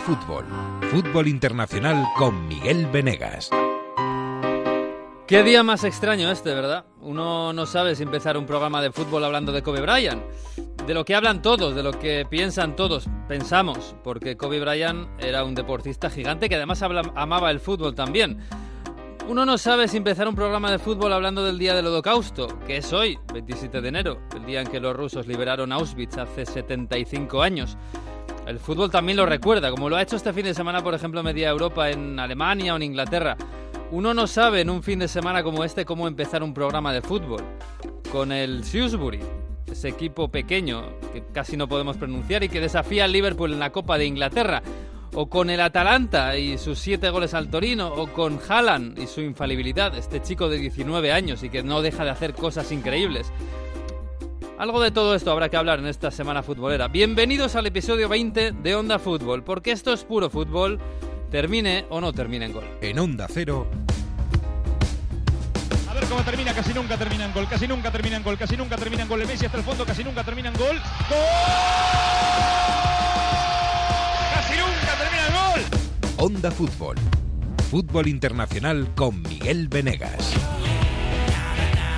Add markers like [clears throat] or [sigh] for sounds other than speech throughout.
Fútbol. Fútbol Internacional con Miguel Venegas. Qué día más extraño este, ¿verdad? Uno no sabe si empezar un programa de fútbol hablando de Kobe Bryant. De lo que hablan todos, de lo que piensan todos, pensamos, porque Kobe Bryant era un deportista gigante que además amaba el fútbol también. Uno no sabe si empezar un programa de fútbol hablando del día del holocausto, que es hoy, 27 de enero, el día en que los rusos liberaron Auschwitz hace 75 años. El fútbol también lo recuerda, como lo ha hecho este fin de semana, por ejemplo, media Europa en Alemania o en Inglaterra. Uno no sabe en un fin de semana como este cómo empezar un programa de fútbol. Con el Shrewsbury, ese equipo pequeño que casi no podemos pronunciar y que desafía al Liverpool en la Copa de Inglaterra. O con el Atalanta y sus siete goles al Torino. O con Haaland y su infalibilidad, este chico de 19 años y que no deja de hacer cosas increíbles. Algo de todo esto habrá que hablar en esta semana futbolera. Bienvenidos al episodio 20 de Onda Fútbol, porque esto es puro fútbol termine o no termine en gol. En Onda Cero. A ver cómo termina, casi nunca termina en gol, casi nunca termina en gol, casi nunca termina en gol. Messi hasta el fondo, casi nunca termina en gol. ¡Gol! ¡Casi nunca termina en gol! Onda Fútbol. Fútbol Internacional con Miguel Venegas.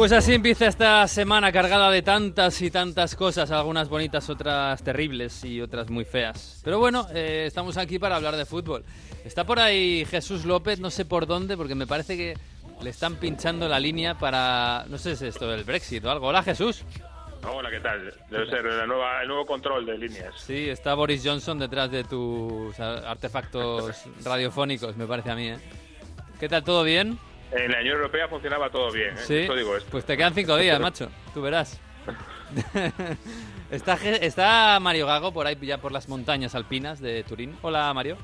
Pues así empieza esta semana cargada de tantas y tantas cosas, algunas bonitas, otras terribles y otras muy feas. Pero bueno, eh, estamos aquí para hablar de fútbol. Está por ahí Jesús López, no sé por dónde, porque me parece que le están pinchando la línea para, no sé si es esto del Brexit o algo. Hola Jesús. Hola, ¿qué tal? Debe ser el nuevo control de líneas. Sí, está Boris Johnson detrás de tus artefactos radiofónicos, me parece a mí. ¿eh? ¿Qué tal? ¿Todo bien? En la Unión Europea funcionaba todo bien, ¿eh? ¿Sí? Eso digo esto. Pues te quedan cinco días, [laughs] macho. Tú verás. [laughs] está, está Mario Gago por ahí ya por las montañas alpinas de Turín. Hola, Mario.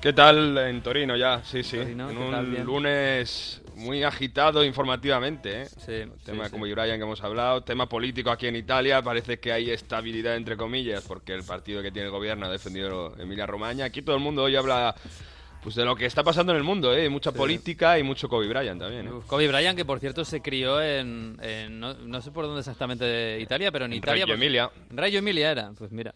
¿Qué tal en Torino ya? Sí, sí. Torino, en un lunes muy agitado informativamente, ¿eh? Sí, tema sí, como sí. Brian que hemos hablado, tema político aquí en Italia, parece que hay estabilidad entre comillas porque el partido que tiene el gobierno ha defendido Emilia Romagna. Aquí todo el mundo hoy habla pues de lo que está pasando en el mundo, ¿eh? Mucha política y mucho Kobe Bryant también, ¿eh? Uf, Kobe Bryant, que por cierto se crió en, en- no, no sé por dónde exactamente de Italia, pero en, En Italia. Reggio pues- Emilia. en Reggio Emilia era, pues mira.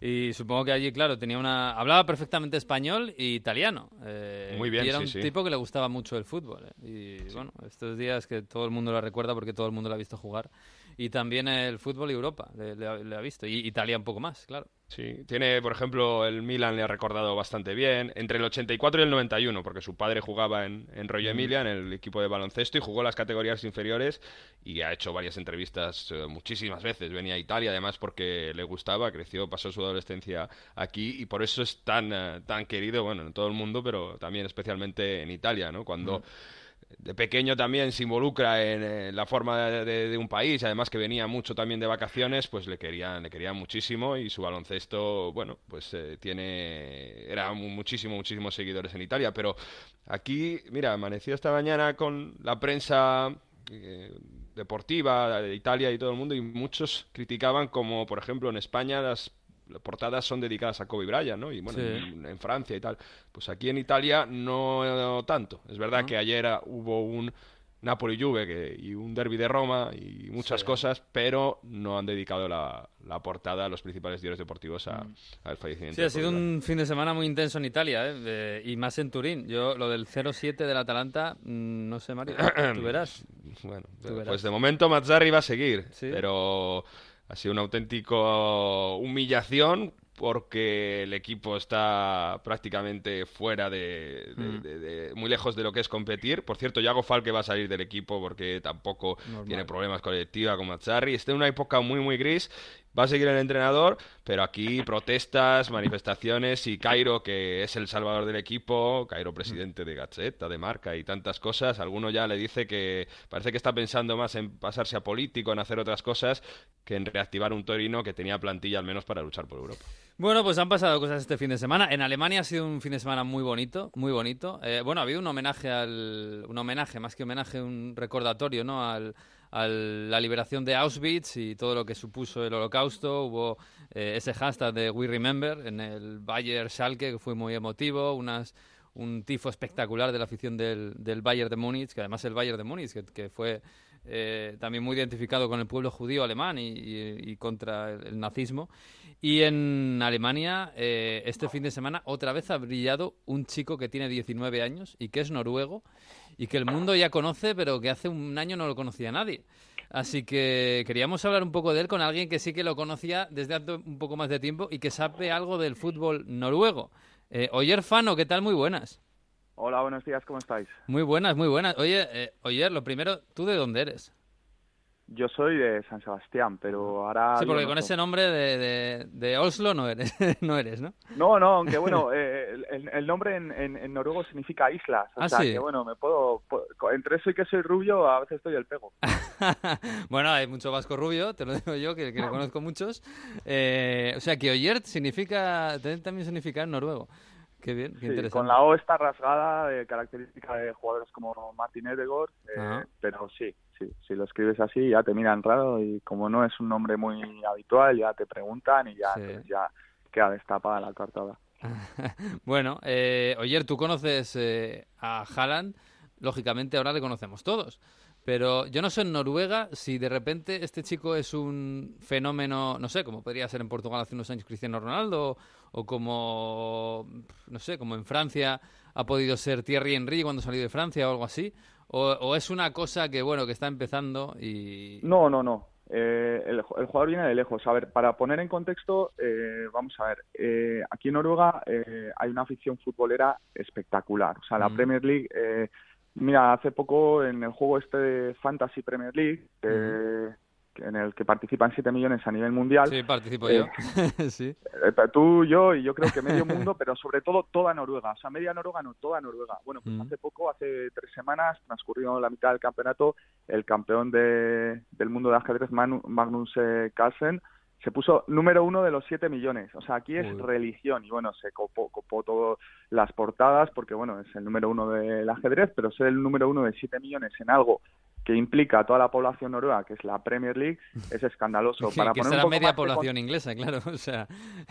Y supongo que allí, claro, tenía una hablaba perfectamente español e italiano. eh, Muy bien, Y era sí, un sí. tipo que le gustaba mucho el fútbol. eh, Y bueno, estos días que todo el mundo lo recuerda porque todo el mundo lo ha visto jugar. Y también el fútbol y Europa le, le ha, le ha visto. Y Italia un poco más, claro. Sí, tiene, por ejemplo, el Milan le ha recordado bastante bien. Entre el 84 y el 91, porque su padre jugaba en, en Reggio Emilia, en el equipo de baloncesto, y jugó las categorías inferiores y ha hecho varias entrevistas eh, muchísimas veces. Venía a Italia, además, porque le gustaba, creció, pasó su adolescencia aquí y por eso es tan, eh, tan querido, bueno, en todo el mundo, pero también especialmente en Italia, ¿no? Cuando de pequeño también se involucra en eh, la forma de, de- un país, además que venía mucho también de vacaciones, pues le querían, le querían muchísimo y su baloncesto, bueno, pues eh, tiene, era mu- muchísimo, muchísimos seguidores en Italia, pero aquí, mira, amaneció esta mañana con la prensa eh, deportiva de Italia y todo el mundo y muchos criticaban como, por ejemplo, en España las portadas son dedicadas a Kobe Bryant, ¿no? Y bueno, Sí. en, en Francia y tal. Pues aquí en Italia no tanto. Es verdad que ayer hubo un Napoli-Juve que- y un derby de Roma y muchas Sí. cosas, pero no han dedicado la, la portada a los principales diarios deportivos a- al fallecimiento. Sí, ha sido un fin de semana muy intenso en Italia, ¿eh? Y más en Turín. Yo, lo del 0-7 del Atalanta, mm, no sé, Mario, tú [clears throat] verás. Bueno, Tú verás. pues de momento Mazzarri va a seguir, Sí. pero ha sido una auténtico humillación porque el equipo está prácticamente fuera de, de- Mm. de- de- muy lejos de lo que es competir. Por cierto, Yago Falque va a salir del equipo porque tampoco Normal. tiene problemas colectiva con Mazzarri. Está en una época muy muy gris. Va a seguir el entrenador, pero aquí protestas, manifestaciones y Cairo, que es el salvador del equipo, Cairo presidente de Gacheta, de marca y tantas cosas, alguno ya le dice que parece que está pensando más en pasarse a político, en hacer otras cosas, que en reactivar un Torino que tenía plantilla al menos para luchar por Europa. Bueno, pues han pasado cosas este fin de semana. En Alemania ha sido un fin de semana muy bonito, muy bonito. Eh, bueno, ha habido un homenaje al, un homenaje más que homenaje, un recordatorio, ¿no? Al, a la liberación de Auschwitz y todo lo que supuso el holocausto. Hubo eh, ese hashtag de We Remember en el Bayer Schalke, que fue muy emotivo, unas, un tifo espectacular de la afición del, del Bayern de Múnich, que además el Bayern de Múnich, que, fue eh, también muy identificado con el pueblo judío alemán y, contra el, nazismo. Y en Alemania, eh, este fin de semana, otra vez ha brillado un chico que tiene 19 años y que es noruego y que el mundo ya conoce, pero que hace un año no lo conocía nadie. Así que queríamos hablar un poco de él con alguien que sí que lo conocía desde hace un poco más de tiempo y que sabe algo del fútbol noruego. Eh, Oyer Fano, ¿qué tal? Muy buenas. Hola, buenos días, ¿cómo estáis? Muy buenas, muy buenas. Oye, eh, Oyer, lo primero, ¿tú de dónde eres? Yo soy de San Sebastián, pero ahora... Sí, porque con ese nombre de, de, Oslo no eres, [laughs] no eres, ¿no? No, no, aunque bueno, eh, el, nombre en, en, noruego significa islas. O ah, sea, sí. que bueno, me puedo... Entre eso y que soy rubio, a veces estoy el pego. [laughs] bueno, hay mucho vasco rubio, te lo digo yo, que, que conozco muchos. Eh, o sea, que Oyert significa... También significa en noruego. Qué bien, qué interesante. Con la O está rasgada, de característica de jugadores como Martin Edegor, eh, pero sí, sí, si lo escribes así ya te miran raro y como no es un nombre muy habitual ya te preguntan y ya, ya queda destapada la cartada. [laughs] bueno, eh, Oyer, tú conoces eh, a Haaland, lógicamente ahora le conocemos todos. Pero yo no sé en Noruega si de repente este chico es un fenómeno, no sé, como podría ser en Portugal hace unos años Cristiano Ronaldo, o como, no sé, como en Francia ha podido ser Thierry Henry cuando salió de Francia o algo así, o, es una cosa que, bueno, que está empezando y... No, no, no. Eh, el, jugador viene de lejos. A ver, para poner en contexto, eh, vamos a ver, eh, aquí en Noruega hay una afición futbolera espectacular. O sea, la mm. Premier League Mira, hace poco en el juego este de Fantasy Premier League, en el que participan 7 millones a nivel mundial. Sí, participo yo. Eh, [laughs] sí. Eh, tú, yo y yo creo que medio mundo, pero sobre todo toda Noruega. O sea, media Noruega, no, toda Noruega. Bueno, pues hace poco, hace tres semanas, transcurrió la mitad del campeonato, el campeón de, del mundo de ajedrez, Magnus eh, Carlsen, se puso número uno de los 7 millones. O sea, aquí es religión y bueno, se copó, copó todas las portadas porque bueno, es el número uno del ajedrez, pero ser el número uno de 7 millones en algo que implica a toda la población noruega, que es la Premier League, [laughs] es escandaloso. Para que poner media población inglesa, claro. [laughs] O sea,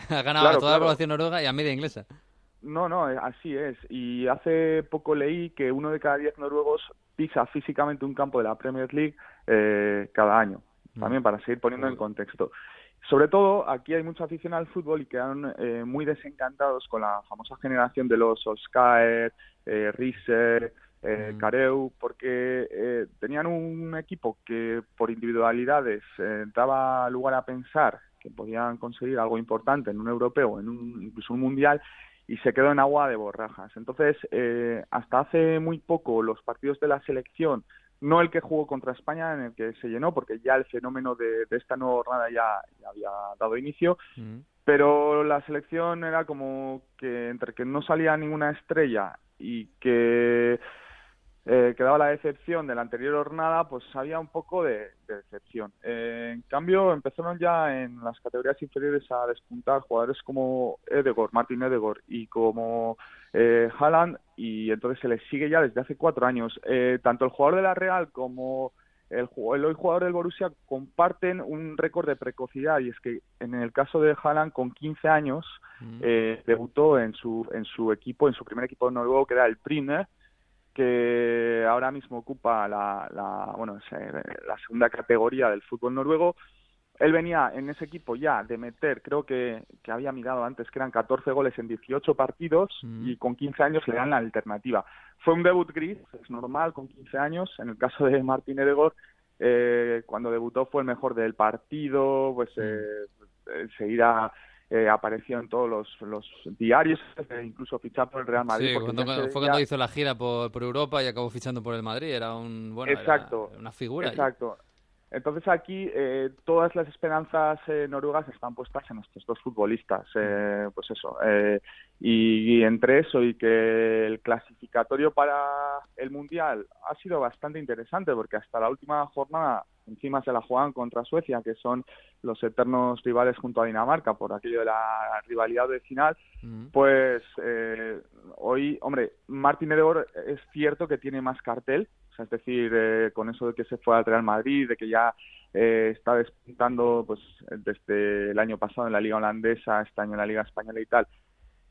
ha ganado a toda la población noruega y a media inglesa. No, no, así es. Y hace poco leí que uno de cada diez noruegos pisa físicamente un campo de la Premier League eh, cada año. Mm. También para seguir poniendo en contexto. Sobre todo, aquí hay mucha afición al fútbol y quedan eh, muy desencantados con la famosa generación de los Oscar, eh, Riese, eh, mm. Careu, porque eh, tenían un equipo que por individualidades eh, daba lugar a pensar que podían conseguir algo importante en un europeo, en un, incluso un mundial, y se quedó en agua de borrajas. Entonces, eh, hasta hace muy poco los partidos de la selección no el que jugó contra España, en el que se llenó, porque ya el fenómeno de, esta nueva jornada ya, había dado inicio, mm. pero la selección era como que entre que no salía ninguna estrella y que eh, quedaba la decepción de la anterior jornada, pues había un poco de, decepción. Eh, en cambio, empezaron ya en las categorías inferiores a despuntar jugadores como Edegor, Martin Edegor y como eh, Haaland, y entonces se les sigue ya desde hace cuatro años. Eh, tanto el jugador de la Real como el, el hoy jugador del Borussia comparten un récord de precocidad y es que en el caso de Haaland con 15 años mm. eh, debutó en su en su equipo en su primer equipo noruego que era el Primer que ahora mismo ocupa la, la, bueno, la segunda categoría del fútbol noruego. Él venía en ese equipo ya de meter, creo que, que había mirado antes que eran 14 goles en 18 partidos mm. y con 15 años le dan la alternativa. Fue un debut gris, es normal, con 15 años. En el caso de Martín Edegor, eh, cuando debutó fue el mejor del partido, pues mm. eh, enseguida eh, apareció en todos los, los diarios, eh, incluso fichar por el Real Madrid. Sí, fue cuando hizo la gira por, por, Europa y acabó fichando por el Madrid, era un bueno, exacto, una figura. Exacto. Entonces aquí eh, todas las esperanzas eh, noruegas están puestas en estos dos futbolistas, eh, pues eso. eh, y, y entre eso y que el clasificatorio para el mundial ha sido bastante interesante porque hasta la última jornada encima se la juegan contra Suecia, que son los eternos rivales junto a Dinamarca por aquello de la rivalidad de final, pues eh, hoy, hombre, Martin Edegaard es cierto que tiene más cartel, o sea, es decir, eh, con eso de que se fue al Real Madrid, de que ya eh, está despuntando pues desde el año pasado en la Liga Holandesa, este año en la Liga Española y tal,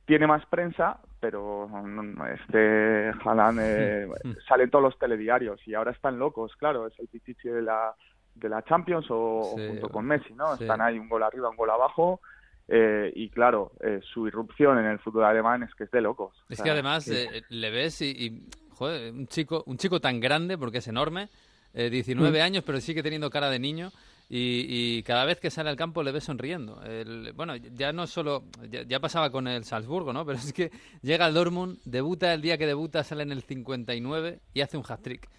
tiene más prensa, pero no, este Haaland eh, [laughs] sale en todos los telediarios y ahora están locos, claro, es el pichichi de la de la Champions o, Sí, o junto con Messi, ¿no? sí. Están ahí un gol arriba, un gol abajo. eh, y claro, eh, su irrupción en el fútbol alemán es que es de locos. O Es sea, que además que- eh, le ves y, y, joder, un chico, un chico tan grande porque es enorme, eh, 19 años, pero sigue teniendo cara de niño. Y, y cada vez que sale al campo le ves sonriendo. El- bueno, ya no solo, ya, ya pasaba con el Salzburgo, ¿no? [laughs] Pero es que llega al Dortmund, debuta el día que debuta, sale en el 59 y hace un hat-trick.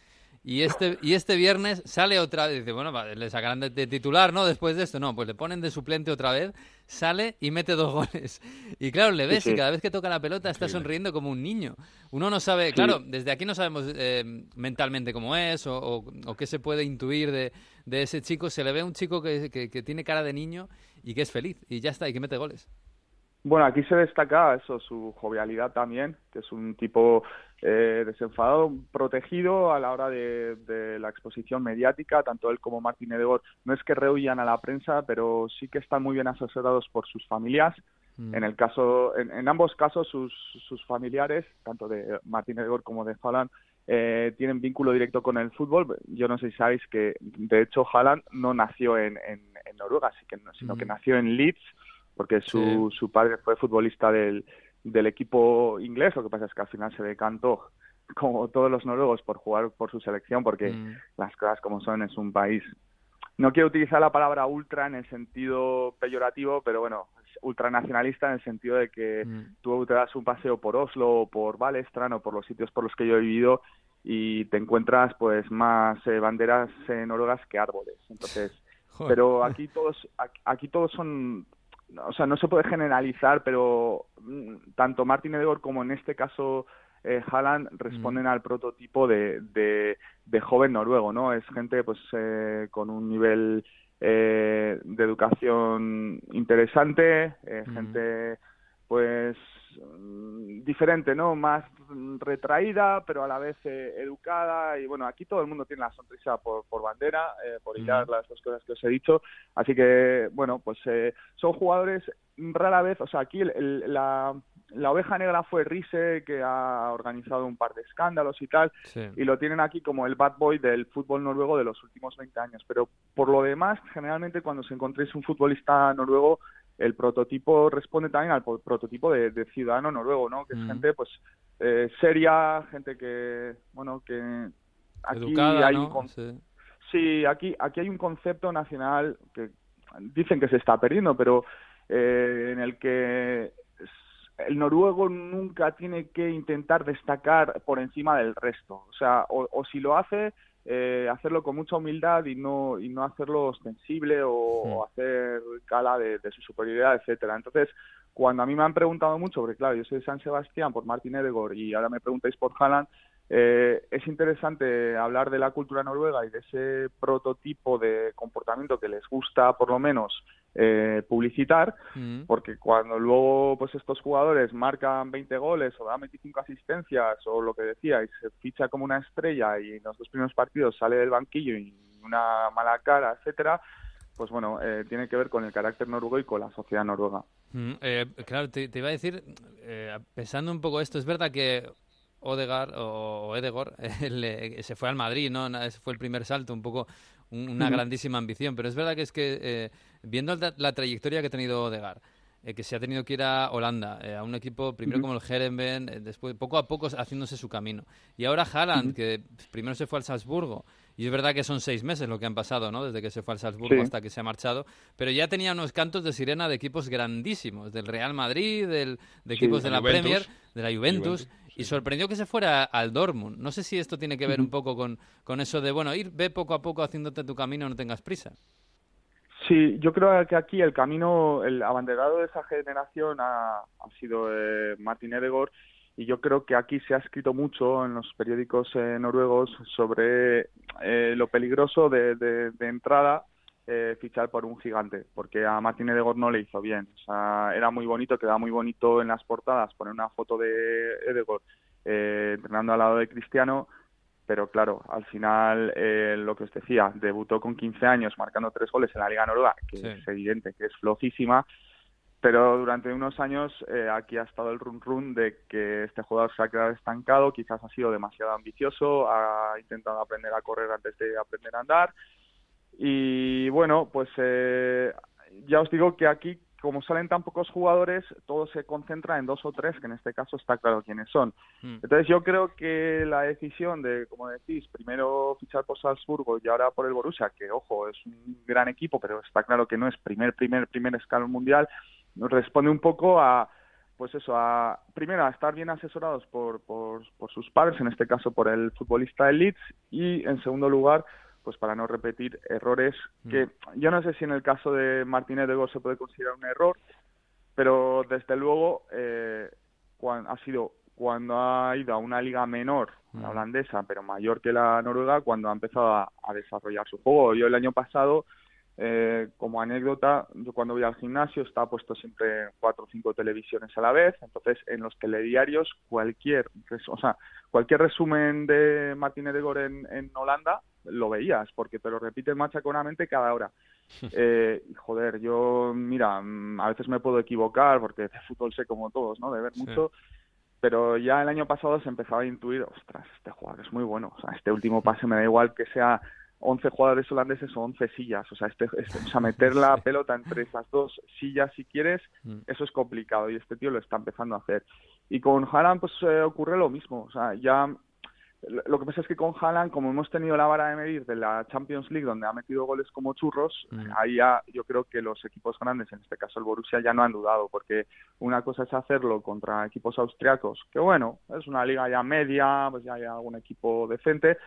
Y este, y este viernes sale otra vez, dice, bueno, le sacarán de, de titular, ¿no? Después de esto, no, pues le ponen de suplente otra vez, sale y mete dos [laughs] goles. Y claro, le ves Sí, y cada vez que toca la pelota está sonriendo como un niño. Uno no sabe, claro, desde aquí no sabemos eh, mentalmente cómo es o, o- o qué se puede intuir de, de ese chico. Se le ve un chico que, que- que tiene cara de niño y que es feliz y ya está, y que mete goles. Bueno, aquí se destaca eso, su jovialidad también, que es un tipo eh, desenfadado, protegido a la hora de, de la exposición mediática, tanto él como Martín Edegaard. No es que rehuyan a la prensa, pero sí que están muy bien asesorados por sus familias. Mm. En el caso, en, en ambos casos, sus, sus familiares, tanto de Martín Edegaard como de Haaland, eh, tienen vínculo directo con el fútbol. Yo no sé si sabéis que, de hecho, Haaland no nació en, en, en Noruega, que, sino que Mm. nació en Leeds, porque su, su padre fue futbolista del, del equipo inglés. Lo que pasa es que al final se decantó, [laughs] como todos los noruegos, por jugar por su selección, porque Mm. las cosas como son, es un país. No quiero utilizar la palabra ultra en el sentido peyorativo, pero bueno, ultranacionalista en el sentido de que Mm. tú te das un paseo por Oslo o por Valestran o por los sitios por los que yo he vivido y te encuentras pues más eh, banderas eh, noruegas que árboles. Entonces, [laughs] Joder. pero aquí todos aquí todos son o sea, no se puede generalizar, pero mm, tanto Martin Edegaard como en este caso eh, Haaland responden al prototipo de, de, de joven noruego, ¿no? Es gente pues eh, con un nivel eh, de educación interesante, eh, Mm. gente pues mm, diferente, ¿no? Más mm, retraída, pero a la vez eh, educada. Y bueno, aquí todo el mundo tiene la sonrisa por, por bandera, eh, por hilar Mm. las dos cosas que os he dicho. Así que, bueno, pues eh, son jugadores rara vez, o sea, aquí el- el- la, la oveja negra fue Riese, que ha organizado un par de escándalos y tal, Sí. y lo tienen aquí como el bad boy del fútbol noruego de los últimos 20 años. Pero por lo demás, generalmente cuando os encontréis un futbolista noruego, el prototipo responde también al po- prototipo de, de ciudadano noruego, ¿no? Que es Mm. gente, pues, eh, seria, gente que, bueno, que aquí Educada, hay ¿no? un con- Sí. Sí, aquí, aquí hay un concepto nacional que dicen que se está perdiendo, pero eh, en el que el noruego nunca tiene que intentar destacar por encima del resto. O sea, o, o si lo hace, eh, hacerlo con mucha humildad y no, y no hacerlo ostensible o, o hacer cala de, de su superioridad, etcétera. Entonces, cuando a mí me han preguntado mucho, porque claro, yo soy de San Sebastián por Martin Edegaard y ahora me preguntáis por Haaland, eh, es interesante hablar de la cultura noruega y de ese prototipo de comportamiento que les gusta, por lo menos, eh, publicitar, Mm. porque cuando luego pues estos jugadores marcan 20 goles o dan 25 asistencias o lo que decía y se ficha como una estrella y en los dos primeros partidos sale del banquillo y una mala cara, etcétera, pues bueno, eh, tiene que ver con el carácter noruego y con la sociedad noruega. Mm, eh, claro, te, te iba a decir, eh, pensando un poco esto, es verdad que Odegaard o, Edegor [laughs] le- se fue al Madrid, ¿no? Ese fue el primer salto, un poco un- una grandísima ambición, pero es verdad que es que eh, viendo la, la trayectoria que ha tenido Odegaard, eh, que se ha tenido que ir a Holanda, eh, a un equipo primero como el Herenveen, eh, después poco a poco haciéndose su camino. Y ahora Haaland, que primero se fue al Salzburgo, y es verdad que son seis meses lo que han pasado, ¿no? Desde que se fue al Salzburgo Sí. hasta que se ha marchado, pero ya tenía unos cantos de sirena de equipos grandísimos, del Real Madrid, del, de Sí, equipos de la la Juventus. Premier, de la Juventus, Juventus, y sorprendió que se fuera al Dortmund. No sé si esto tiene que ver un poco con, con eso de, bueno, ir, ve poco a poco haciéndote tu camino, no tengas prisa. Sí, yo creo que aquí el camino, el abanderado de esa generación ha, sido eh, Martin Edegor y yo creo que aquí se ha escrito mucho en los periódicos eh, noruegos sobre eh, lo peligroso de, de, entrada eh, fichar por un gigante, porque a Martin Edegor no le hizo bien. O sea, era muy bonito, quedaba muy bonito en las portadas poner una foto de Edegor entrenando al lado de Cristiano, pero claro, al final lo que os decía, debutó con 15 años marcando tres goles en la Liga Noruega, que es evidente que es flojísima, pero durante unos años eh, aquí ha estado el run run de que este jugador se ha quedado estancado, quizás ha sido demasiado ambicioso, ha intentado aprender a correr antes de aprender a andar. Y bueno, pues eh, ya os digo que aquí, como salen tan pocos jugadores, todo se concentra en dos o tres, que en este caso está claro quiénes son. Mm. Entonces yo creo que la decisión de, como decís, primero fichar por Salzburgo y ahora por el Borussia, que ojo, es un gran equipo, pero está claro que no es primer, primer, primer escalón mundial, responde un poco a pues eso, a primero a estar bien asesorados por, por, sus padres, en este caso por el futbolista de Leeds, y en segundo lugar, pues para no repetir errores que mm. yo no sé si en el caso de Martínez de Go se puede considerar un error, pero desde luego eh, ha sido cuando ha ido a una liga menor, la mm. holandesa, pero mayor que la noruega, cuando ha empezado a desarrollar su juego. Yo el año pasado eh, como anécdota, yo cuando voy al gimnasio está puesto siempre cuatro o cinco televisiones a la vez, entonces en los telediarios cualquier, o sea, cualquier resumen de Martínez de Gore en, Holanda lo veías, porque te lo repiten machaconamente cada hora. [laughs] Eh, joder, yo, mira, mm, a veces me puedo equivocar porque de fútbol sé como todos, ¿no? De ver mucho, pero ya el año pasado se empezaba a intuir, ostras, este jugador es muy bueno, o sea, este último pase me da igual que sea 11 jugadores holandeses o 11 sillas. O sea, este, este, o sea, meter la [laughs] pelota entre esas dos sillas, si quieres, mm. eso es complicado y este tío lo está empezando a hacer. Y con Haaland, pues eh, ocurre lo mismo. O sea, ya. Lo que pasa es que con Haaland, como hemos tenido la vara de medir de la Champions League, donde ha metido goles como churros, mm. ahí ya yo creo que los equipos grandes, en este caso el Borussia, ya no han dudado, porque una cosa es hacerlo contra equipos austriacos, que bueno, es una liga ya media, pues ya hay algún equipo decente,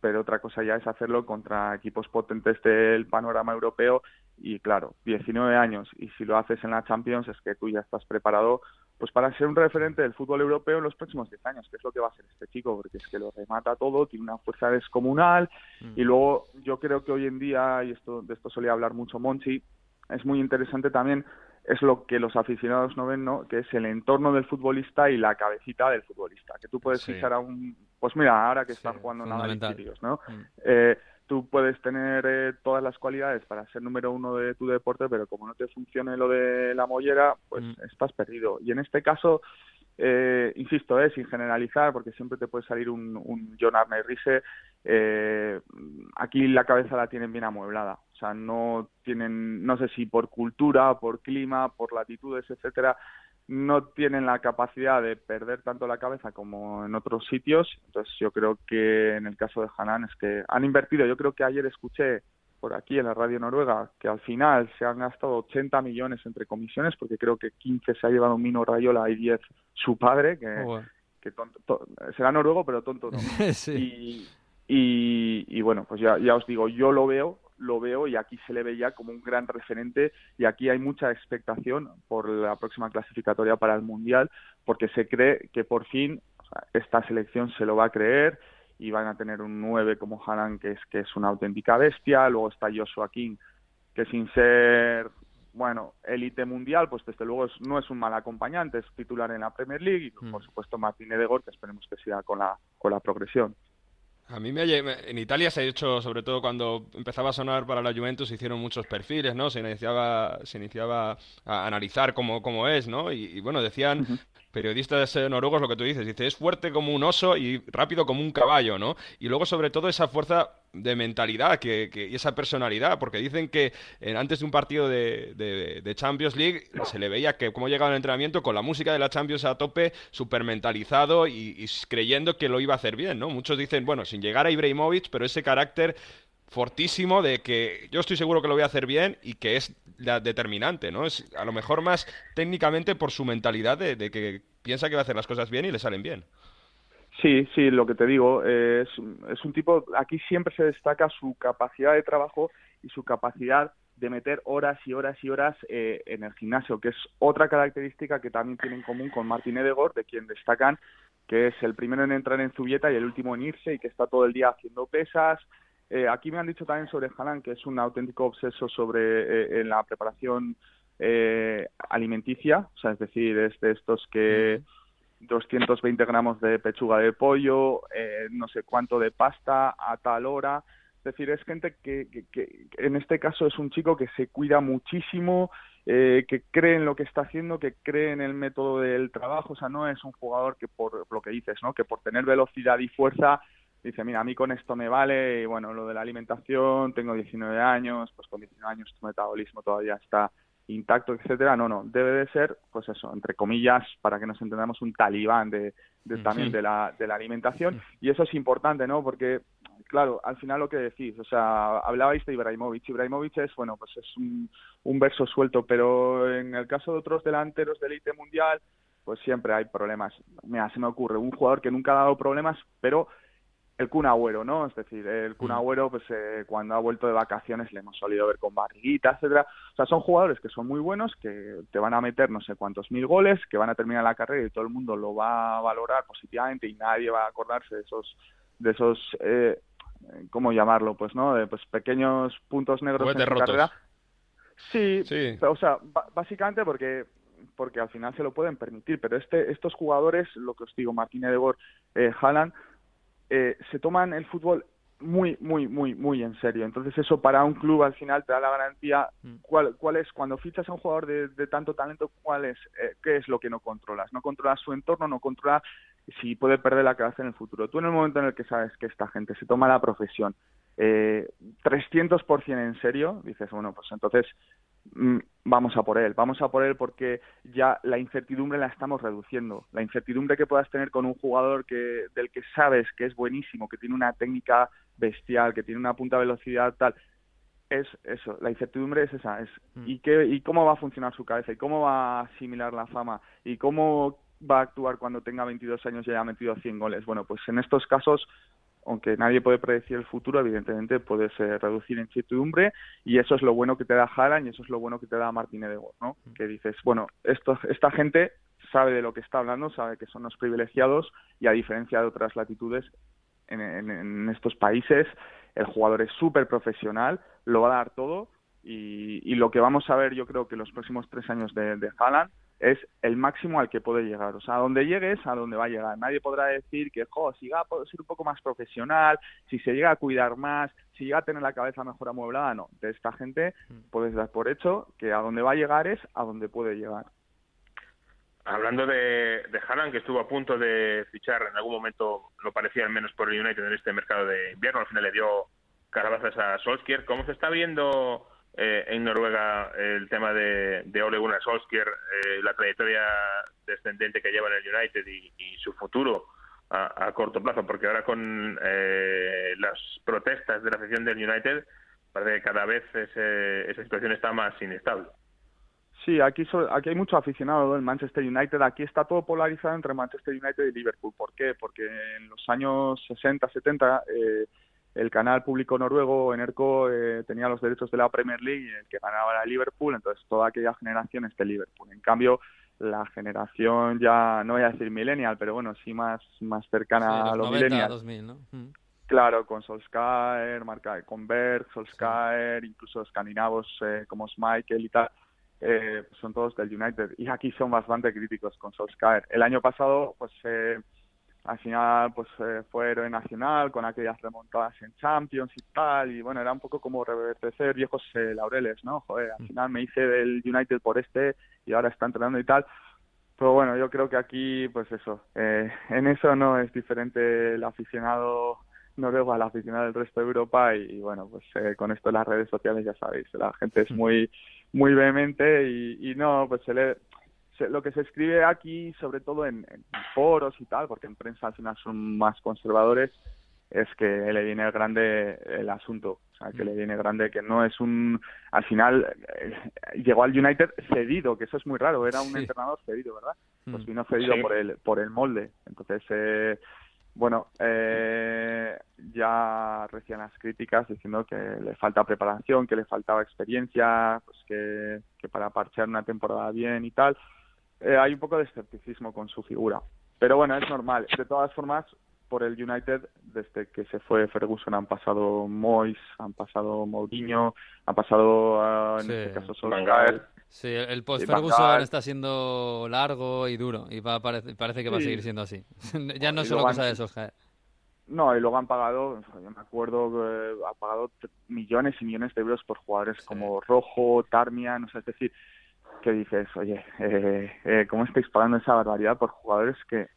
pero otra cosa ya es hacerlo contra equipos potentes del panorama europeo y claro, 19 años y si lo haces en la Champions es que tú ya estás preparado pues para ser un referente del fútbol europeo en los próximos 10 años, que es lo que va a ser este chico, porque es que lo remata todo, tiene una fuerza descomunal mm. y luego yo creo que hoy en día, y esto de esto solía hablar mucho Monchi, es muy interesante también es lo que los aficionados no ven, ¿no? Que es el entorno del futbolista y la cabecita del futbolista. Que tú puedes fichar a un... Pues mira, ahora que están jugando nada ¿no? Mm. Eh, tú puedes tener eh, todas las cualidades para ser número uno de tu deporte, pero como no te funcione lo de la mollera, pues mm. estás perdido. Y en este caso, eh, insisto, eh, sin generalizar, porque siempre te puede salir un, un John Arne Rise, eh, aquí la cabeza la tienen bien amueblada. O sea, no tienen, no sé si por cultura, por clima, por latitudes, etcétera, no tienen la capacidad de perder tanto la cabeza como en otros sitios. Entonces, yo creo que en el caso de Hanan es que han invertido. Yo creo que ayer escuché por aquí en la radio noruega que al final se han gastado 80 millones entre comisiones, porque creo que 15 se ha llevado Mino Rayola y 10 su padre, que, oh, será noruego, pero tonto no. [laughs] y, y, bueno, pues ya, ya os digo, yo lo veo, lo veo y aquí se le ve ya como un gran referente y aquí hay mucha expectación por la próxima clasificatoria para el Mundial, porque se cree que por fin esta selección se lo va a creer y van a tener un 9 como Hanan, que es, que es una auténtica bestia. Luego está Joshua King, que sin ser, bueno, élite mundial, pues desde luego no es un mal acompañante, es titular en la Premier League. Y por mm. supuesto Martín Edegor, que esperemos que siga con la, con la progresión. A mí me en Italia se ha hecho, sobre todo cuando empezaba a sonar para la Juventus, se hicieron muchos perfiles, ¿no? Se iniciaba, se iniciaba a analizar cómo, cómo es, ¿no? Y, bueno, decían periodistas noruegos lo que tú dices, dice, es fuerte como un oso y rápido como un caballo, ¿no? Y luego sobre todo esa fuerza de mentalidad que, y esa personalidad, porque dicen que eh, antes de un partido de, de, Champions League se le veía que como llegaba al entrenamiento con la música de la Champions a tope, súper mentalizado y, creyendo que lo iba a hacer bien, ¿no? Muchos dicen, bueno, sin llegar a Ibrahimovic, pero ese carácter fortísimo de que yo estoy seguro que lo voy a hacer bien y que es la determinante, ¿no? Es a lo mejor más técnicamente por su mentalidad de, que piensa que va a hacer las cosas bien y le salen bien. Sí, sí, lo que te digo, es, es un tipo, aquí siempre se destaca su capacidad de trabajo y su capacidad de meter horas y horas y horas eh, en el gimnasio, que es otra característica que también tiene en común con Martín Edegor, de quien destacan que es el primero en entrar en Zubieta y el último en irse y que está todo el día haciendo pesas. Eh, aquí me han dicho también sobre Haaland que es un auténtico obseso sobre eh, en la preparación alimenticia, o sea, es decir, es de estos que 220 gramos de pechuga de pollo, no sé cuánto de pasta a tal hora, es decir, es gente que, que, en este caso es un chico que se cuida muchísimo, eh, que cree en lo que está haciendo, que cree en el método del trabajo. O sea, no es un jugador que por lo que dices, ¿no? Que por tener velocidad y fuerza dice, mira, a mí con esto me vale, y bueno, lo de la alimentación, tengo 19 años, pues con 19 años tu metabolismo todavía está intacto, etcétera. No, no, debe de ser, pues eso, entre comillas, para que nos entendamos, un talibán de, de también de la, de la alimentación. Y eso es importante, ¿no? Porque claro, al final lo que decís, o sea, hablabais de Ibrahimovic. Ibrahimovic es, bueno, pues es un, un verso suelto, pero en el caso de otros delanteros de élite mundial, pues siempre hay problemas. Mira, se me ocurre un jugador que nunca ha dado problemas, pero el Kun Agüero, ¿no? Es decir, el Kun mm. Agüero, pues eh, cuando ha vuelto de vacaciones le hemos solido ver con barriguita, etcétera. O sea, son jugadores que son muy buenos, que te van a meter no sé cuántos mil goles, que van a terminar la carrera y todo el mundo lo va a valorar positivamente y nadie va a acordarse de esos de esos eh, ¿cómo llamarlo? Pues, ¿no? De, pues pequeños puntos negros en carrera. Sí, o sea, básicamente porque porque al final se lo pueden permitir, pero este estos jugadores, lo que os digo, Martín Edebor, eh, Haaland, eh, se toman el fútbol muy, muy, muy, muy en serio. Entonces eso para un club al final te da la garantía. Mm. ¿Cuál, cuál es, cuando fichas a un jugador de, de tanto talento, cuál es, eh, qué es lo que no controlas? No controlas su entorno, no controlas si puede perder la cabeza en el futuro. Tú en el momento en el que sabes que esta gente se toma la profesión eh, 300% en serio, dices, bueno, pues entonces vamos a por él, vamos a por él porque ya la incertidumbre la estamos reduciendo. La incertidumbre que puedas tener con un jugador que del que sabes que es buenísimo, que tiene una técnica bestial, que tiene una punta velocidad tal, es eso, la incertidumbre es esa, es mm. y qué y cómo va a funcionar su cabeza y cómo va a asimilar la fama y cómo va a actuar cuando tenga 22 años y haya metido 100 goles. Bueno, pues en estos casos, aunque nadie puede predecir el futuro, evidentemente puedes eh, reducir incertidumbre y eso es lo bueno que te da Haaland y eso es lo bueno que te da Martín Edegor, ¿no? Mm. Que dices, bueno, esto, esta gente sabe de lo que está hablando, sabe que son los privilegiados y a diferencia de otras latitudes en, en, estos países, el jugador es súper profesional, lo va a dar todo y, y, lo que vamos a ver yo creo que los próximos tres años de, de Haaland es el máximo al que puede llegar. O sea, a donde llegues, a donde va a llegar. Nadie podrá decir que, jo, si llega a ser un poco más profesional, si se llega a cuidar más, si llega a tener la cabeza mejor amueblada, no. De esta gente mm. puedes dar por hecho que a donde va a llegar es a donde puede llegar. Hablando de, de Haaland, que estuvo a punto de fichar en algún momento, lo parecía al menos por el United en este mercado de invierno, al final le dio carabazas a Solskjaer. ¿Cómo se está viendo eh, en Noruega el tema de, Ole Gunnar Solskjaer, eh, la trayectoria descendente que lleva en el United y, su futuro a, corto plazo, porque ahora con eh, las protestas de la afición del United parece que cada vez esa situación está más inestable. Sí, aquí, aquí hay mucho aficionado del Manchester United. Aquí está todo polarizado entre Manchester United y Liverpool. ¿Por qué? Porque en los años 60, 70 eh, el canal público noruego, Enerco, eh, tenía los derechos de la Premier League y el que ganaba era Liverpool, entonces toda aquella generación es de Liverpool. En cambio, la generación ya, no voy a decir millennial, pero bueno, sí más, más cercana a los 90, 2000, ¿no? Mm. Claro, con Solskjaer, marca, con Berg, Solskjaer, incluso escandinavos eh, como Schmeichel y tal, eh, son todos del United. Y aquí son bastante críticos con Solskjaer. El año pasado, pues... Eh, al final pues eh, fue héroe nacional con aquellas remontadas en Champions y tal y bueno era un poco como reverdecer viejos eh, laureles no joder al mm. final me hice del United por este y ahora está entrenando y tal pero bueno yo creo que aquí pues eso eh, en eso no es diferente el aficionado noruego al aficionado del resto de Europa y, bueno pues eh, con esto las redes sociales ya sabéis la gente es mm. muy muy vehemente y, y no pues se le lo que se escribe aquí, sobre todo en, foros y tal, porque en prensa al final son más conservadores, es que le viene grande el asunto. O sea, que le viene grande que no es un... Al final eh, llegó al United cedido, que eso es muy raro, era un entrenador cedido, ¿verdad? Pues vino cedido por, el, por el molde. Entonces, eh, bueno, eh, ya recién las críticas diciendo que le falta preparación, que le faltaba experiencia, pues que, que para parchear una temporada bien y tal. Eh, hay un poco de escepticismo con su figura. Pero bueno, es normal. De todas formas, por el United, desde que se fue Ferguson han pasado Moyes, han pasado Mourinho, han pasado, ah, en Sí. este caso, Solskjaer. Sí, el post Y Van Ferguson Gaal. está siendo largo y duro y va parece, parece que va a seguir siendo así. [laughs] ya no es solo cosa han- de Solskjaer. No, y luego han pagado, yo me acuerdo que ha pagado millones y millones de euros por jugadores Sí. como Rojo, Tarmian, o sea, es decir, que dices, oye, eh, eh, ¿cómo estáis pagando esa barbaridad por jugadores que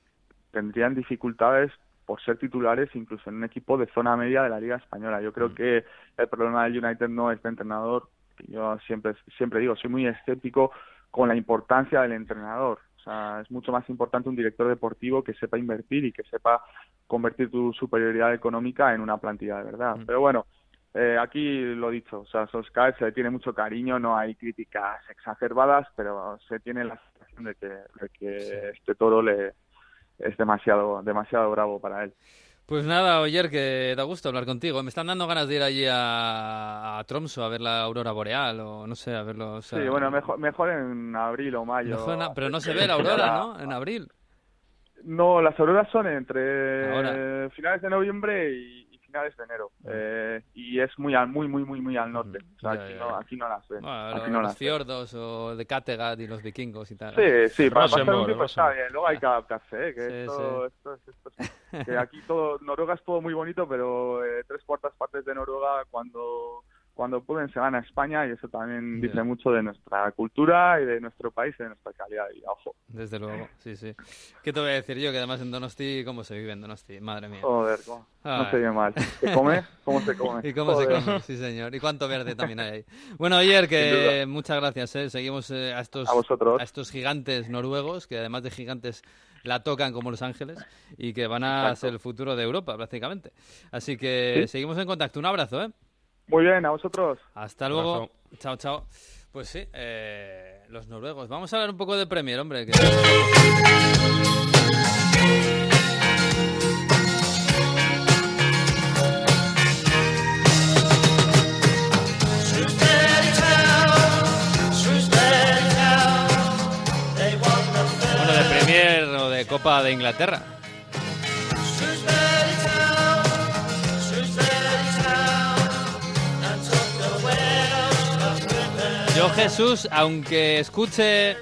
tendrían dificultades por ser titulares incluso en un equipo de zona media de la Liga Española? Yo creo Mm. que el problema del United no es de entrenador, yo siempre, siempre digo, soy muy escéptico con la importancia del entrenador. O sea, es mucho más importante un director deportivo que sepa invertir y que sepa convertir tu superioridad económica en una plantilla de verdad. Mm. Pero bueno, eh, aquí lo dicho, o sea, Solskjaer se le tiene mucho cariño, no hay críticas exacerbadas, pero se tiene la sensación de que, de que este toro le es demasiado demasiado bravo para él. Pues nada, Oyer, que da gusto hablar contigo. Me están dando ganas de ir allí a, a Tromso a ver la aurora boreal o no sé, a verlo. o sea, Sí, bueno, mejor, mejor en abril o mayo. mejor pero no se ve la aurora, ¿no? En abril. No, las auroras son entre Ahora. finales de noviembre y finales de enero. Eh, y es muy, al- muy, muy, muy, muy al norte. O sea, aquí, no, aquí no las ven. Bueno, aquí los, no los las ven. fiordos o de Kattegat y los vikingos y tal. Sí, sí, para pasar un tiempo está bien. Luego hay que adaptarse, ¿eh? Que Sí, esto, esto es- esto es- que aquí todo, Noruega es todo muy bonito, pero eh, tres cuartas partes de Noruega cuando cuando pueden se van a España y eso también dice mucho de nuestra cultura y de nuestro país y de nuestra calidad de vida. Ojo, Desde luego, sí, sí. ¿Qué te voy a decir yo? Que además en Donosti, ¿cómo se vive en Donosti? Madre mía. joder, cómo- no se ve mal. ¿Se come? ¿Cómo se come? [laughs] ¿Y cómo se come? Sí, señor. ¿Y cuánto verde también hay ahí? Bueno, ayer que muchas gracias, ¿eh? Seguimos eh, a estos A vosotros. a estos gigantes noruegos que además de gigantes la tocan como Los Ángeles y que van a Exacto. ser el futuro de Europa prácticamente. Así que Sí. seguimos en contacto. Un abrazo, ¿eh? Muy bien, a vosotros. Hasta luego. Abrazo. Chao, chao. Pues sí, eh, los noruegos. Vamos a hablar un poco de Premier, hombre. que- Bueno, de Premier o de Copa de Inglaterra. Yo, Jesús, aunque escuche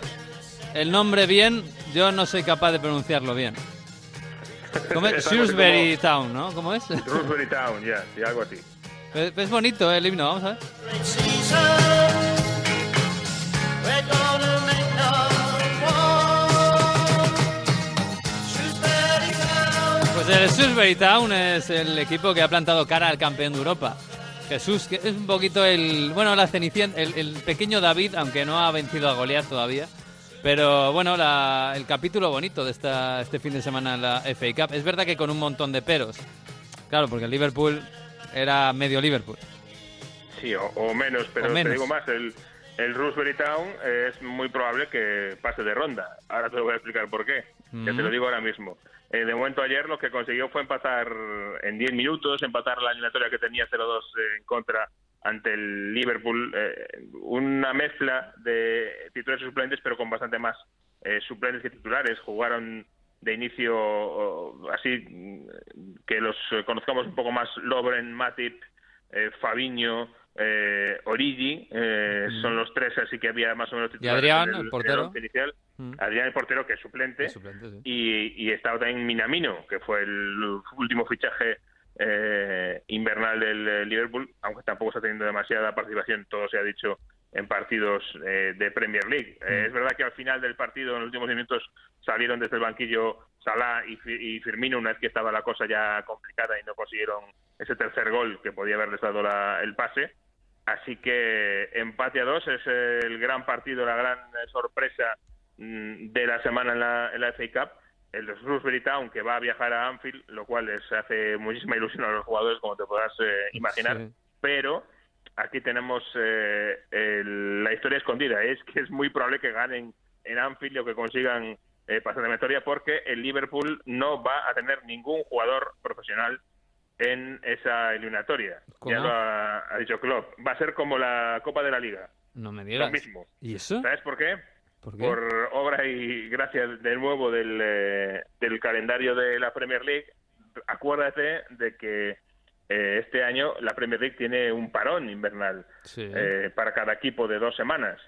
el nombre bien, yo no soy capaz de pronunciarlo bien. ¿Cómo es? [laughs] Shrewsbury Town, ¿no? ¿Cómo es? Shrewsbury Town, ya, sí, algo así. Es, es bonito ¿eh? el himno, vamos a ver. Pues el Shrewsbury Town es el equipo que ha plantado cara al campeón de Europa. Jesús, que es un poquito el, bueno, la cenicienta, el, el pequeño David, aunque no ha vencido a Goliath todavía. Pero bueno, la- el capítulo bonito de esta, este fin de semana en la FA Cup. Es verdad que con un montón de peros. Claro, porque el Liverpool era medio Liverpool. Sí, o, o menos, pero O menos. te digo más, el, el Shrewsbury Town es muy probable que pase de ronda. Ahora te lo voy a explicar por qué. Ya te lo digo ahora mismo. Eh, de momento ayer lo que consiguió fue empatar en 10 minutos, empatar la eliminatoria que tenía 0-2 en contra ante el Liverpool. eh, una mezcla de titulares y suplentes, pero con bastante más eh, suplentes que titulares. Jugaron de inicio así mm, que los eh, conozcamos un poco más Lobren, Matip, eh, Fabiño, eh, Origi, eh, son los tres así que había más o menos titulares Adrián, en el portero. inicial. Mm. Adrián el portero que es suplente El suplente, sí. y, y estaba también Minamino que fue el último fichaje eh, invernal del Liverpool aunque tampoco está teniendo demasiada participación todo se ha dicho en partidos eh, de Premier League es verdad que al final del partido en los últimos minutos salieron desde el banquillo Salah y, y Firmino una vez que estaba la cosa ya complicada y no consiguieron ese tercer gol que podía haberles dado la- el pase Así que empate a dos es el gran partido, la gran eh, sorpresa mm, de la semana en la, en la FA Cup. El Shrewsbury Town que va a viajar a Anfield, lo cual les hace muchísima ilusión a los jugadores, como te podrás eh, imaginar. Sí. Pero aquí tenemos eh, el- la historia escondida. Es que es muy probable que ganen en Anfield o que consigan eh, pasa de memoria porque el Liverpool no va a tener ningún jugador profesional en esa eliminatoria. Ya lo ha, dicho Klopp. Va a ser como la Copa de la Liga. No me digas. Lo mismo. ¿Y eso? ¿Sabes por qué? ¿Por, obra y gracia de nuevo del, eh, del calendario de la Premier League. Acuérdate de que eh, este año la Premier League tiene un parón invernal eh, para cada equipo de dos semanas.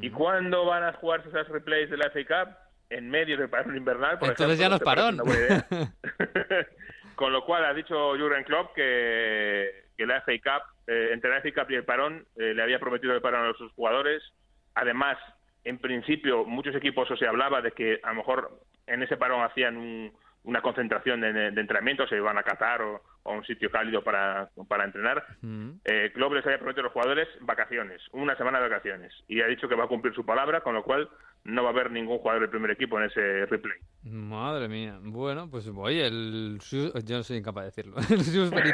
¿Y cuándo van a jugarse esas replays de la FA Cup? En medio del parón invernal. Por Entonces ya no es parón. [laughs] Con lo cual ha dicho Jurgen Klopp que, que la FA Cup, eh, entre la FA Cup y el parón, le había prometido el parón a sus jugadores. Además, en principio, muchos equipos o se hablaba de que a lo mejor en ese parón hacían una concentración de, de entrenamiento, se iban a Qatar o, o un sitio cálido para, para entrenar. Eh, Klopp les había prometido a los jugadores vacaciones, una semana de vacaciones, y ha dicho que va a cumplir su palabra, con lo cual no va a haber ningún jugador del primer equipo en ese replay. Madre mía. Bueno, pues oye, el yo no soy incapaz de decirlo. [laughs] El Shrewsbury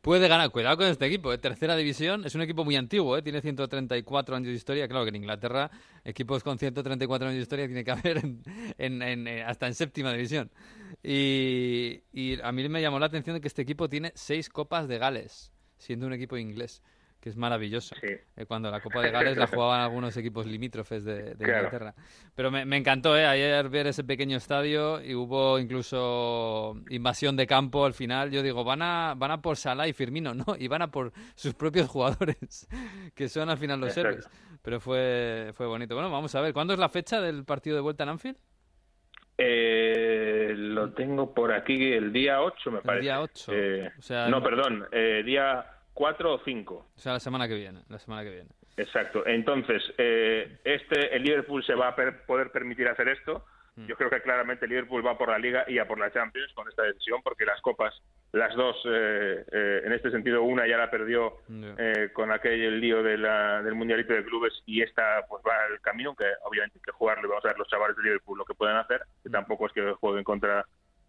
puede ganar. Cuidado con este equipo. ¿eh? Tercera división. Es un equipo muy antiguo. ¿eh? Tiene 134 años de historia. Claro que en Inglaterra equipos con 134 años de historia tiene que haber en, hasta en séptima división. Y, y a mí me llamó la atención de que este equipo tiene seis copas de Gales, siendo un equipo inglés que es maravilloso. Eh, cuando la Copa de Gales la [laughs] jugaban algunos equipos limítrofes de, Inglaterra. Pero me, encantó ¿eh? ayer ver ese pequeño estadio y hubo incluso invasión de campo al final. Yo digo, van a, van a por Salah y Firmino, [laughs] no, y van a por sus propios jugadores, [laughs] que son al final los héroes. Pero fue, fue bonito. Bueno, vamos a ver, ¿cuándo es la fecha del partido de vuelta en Anfield? Eh, lo tengo por aquí el día 8, me parece. El día 8. Eh, no, perdón, eh, día cuatro o cinco. O sea, la semana que viene, la semana que viene. Exacto. Entonces, eh, este, el Liverpool se va a poder permitir hacer esto. Mm. Yo creo que claramente el Liverpool va por la Liga y a por la Champions con esta decisión, porque las copas, las dos, eh, eh, en este sentido, una ya la perdió con aquel lío de del Mundialito de Clubes y esta pues va al camino, que obviamente hay que jugarlo y vamos a ver los chavales de Liverpool lo que pueden hacer, que mm. tampoco es que jueguen contra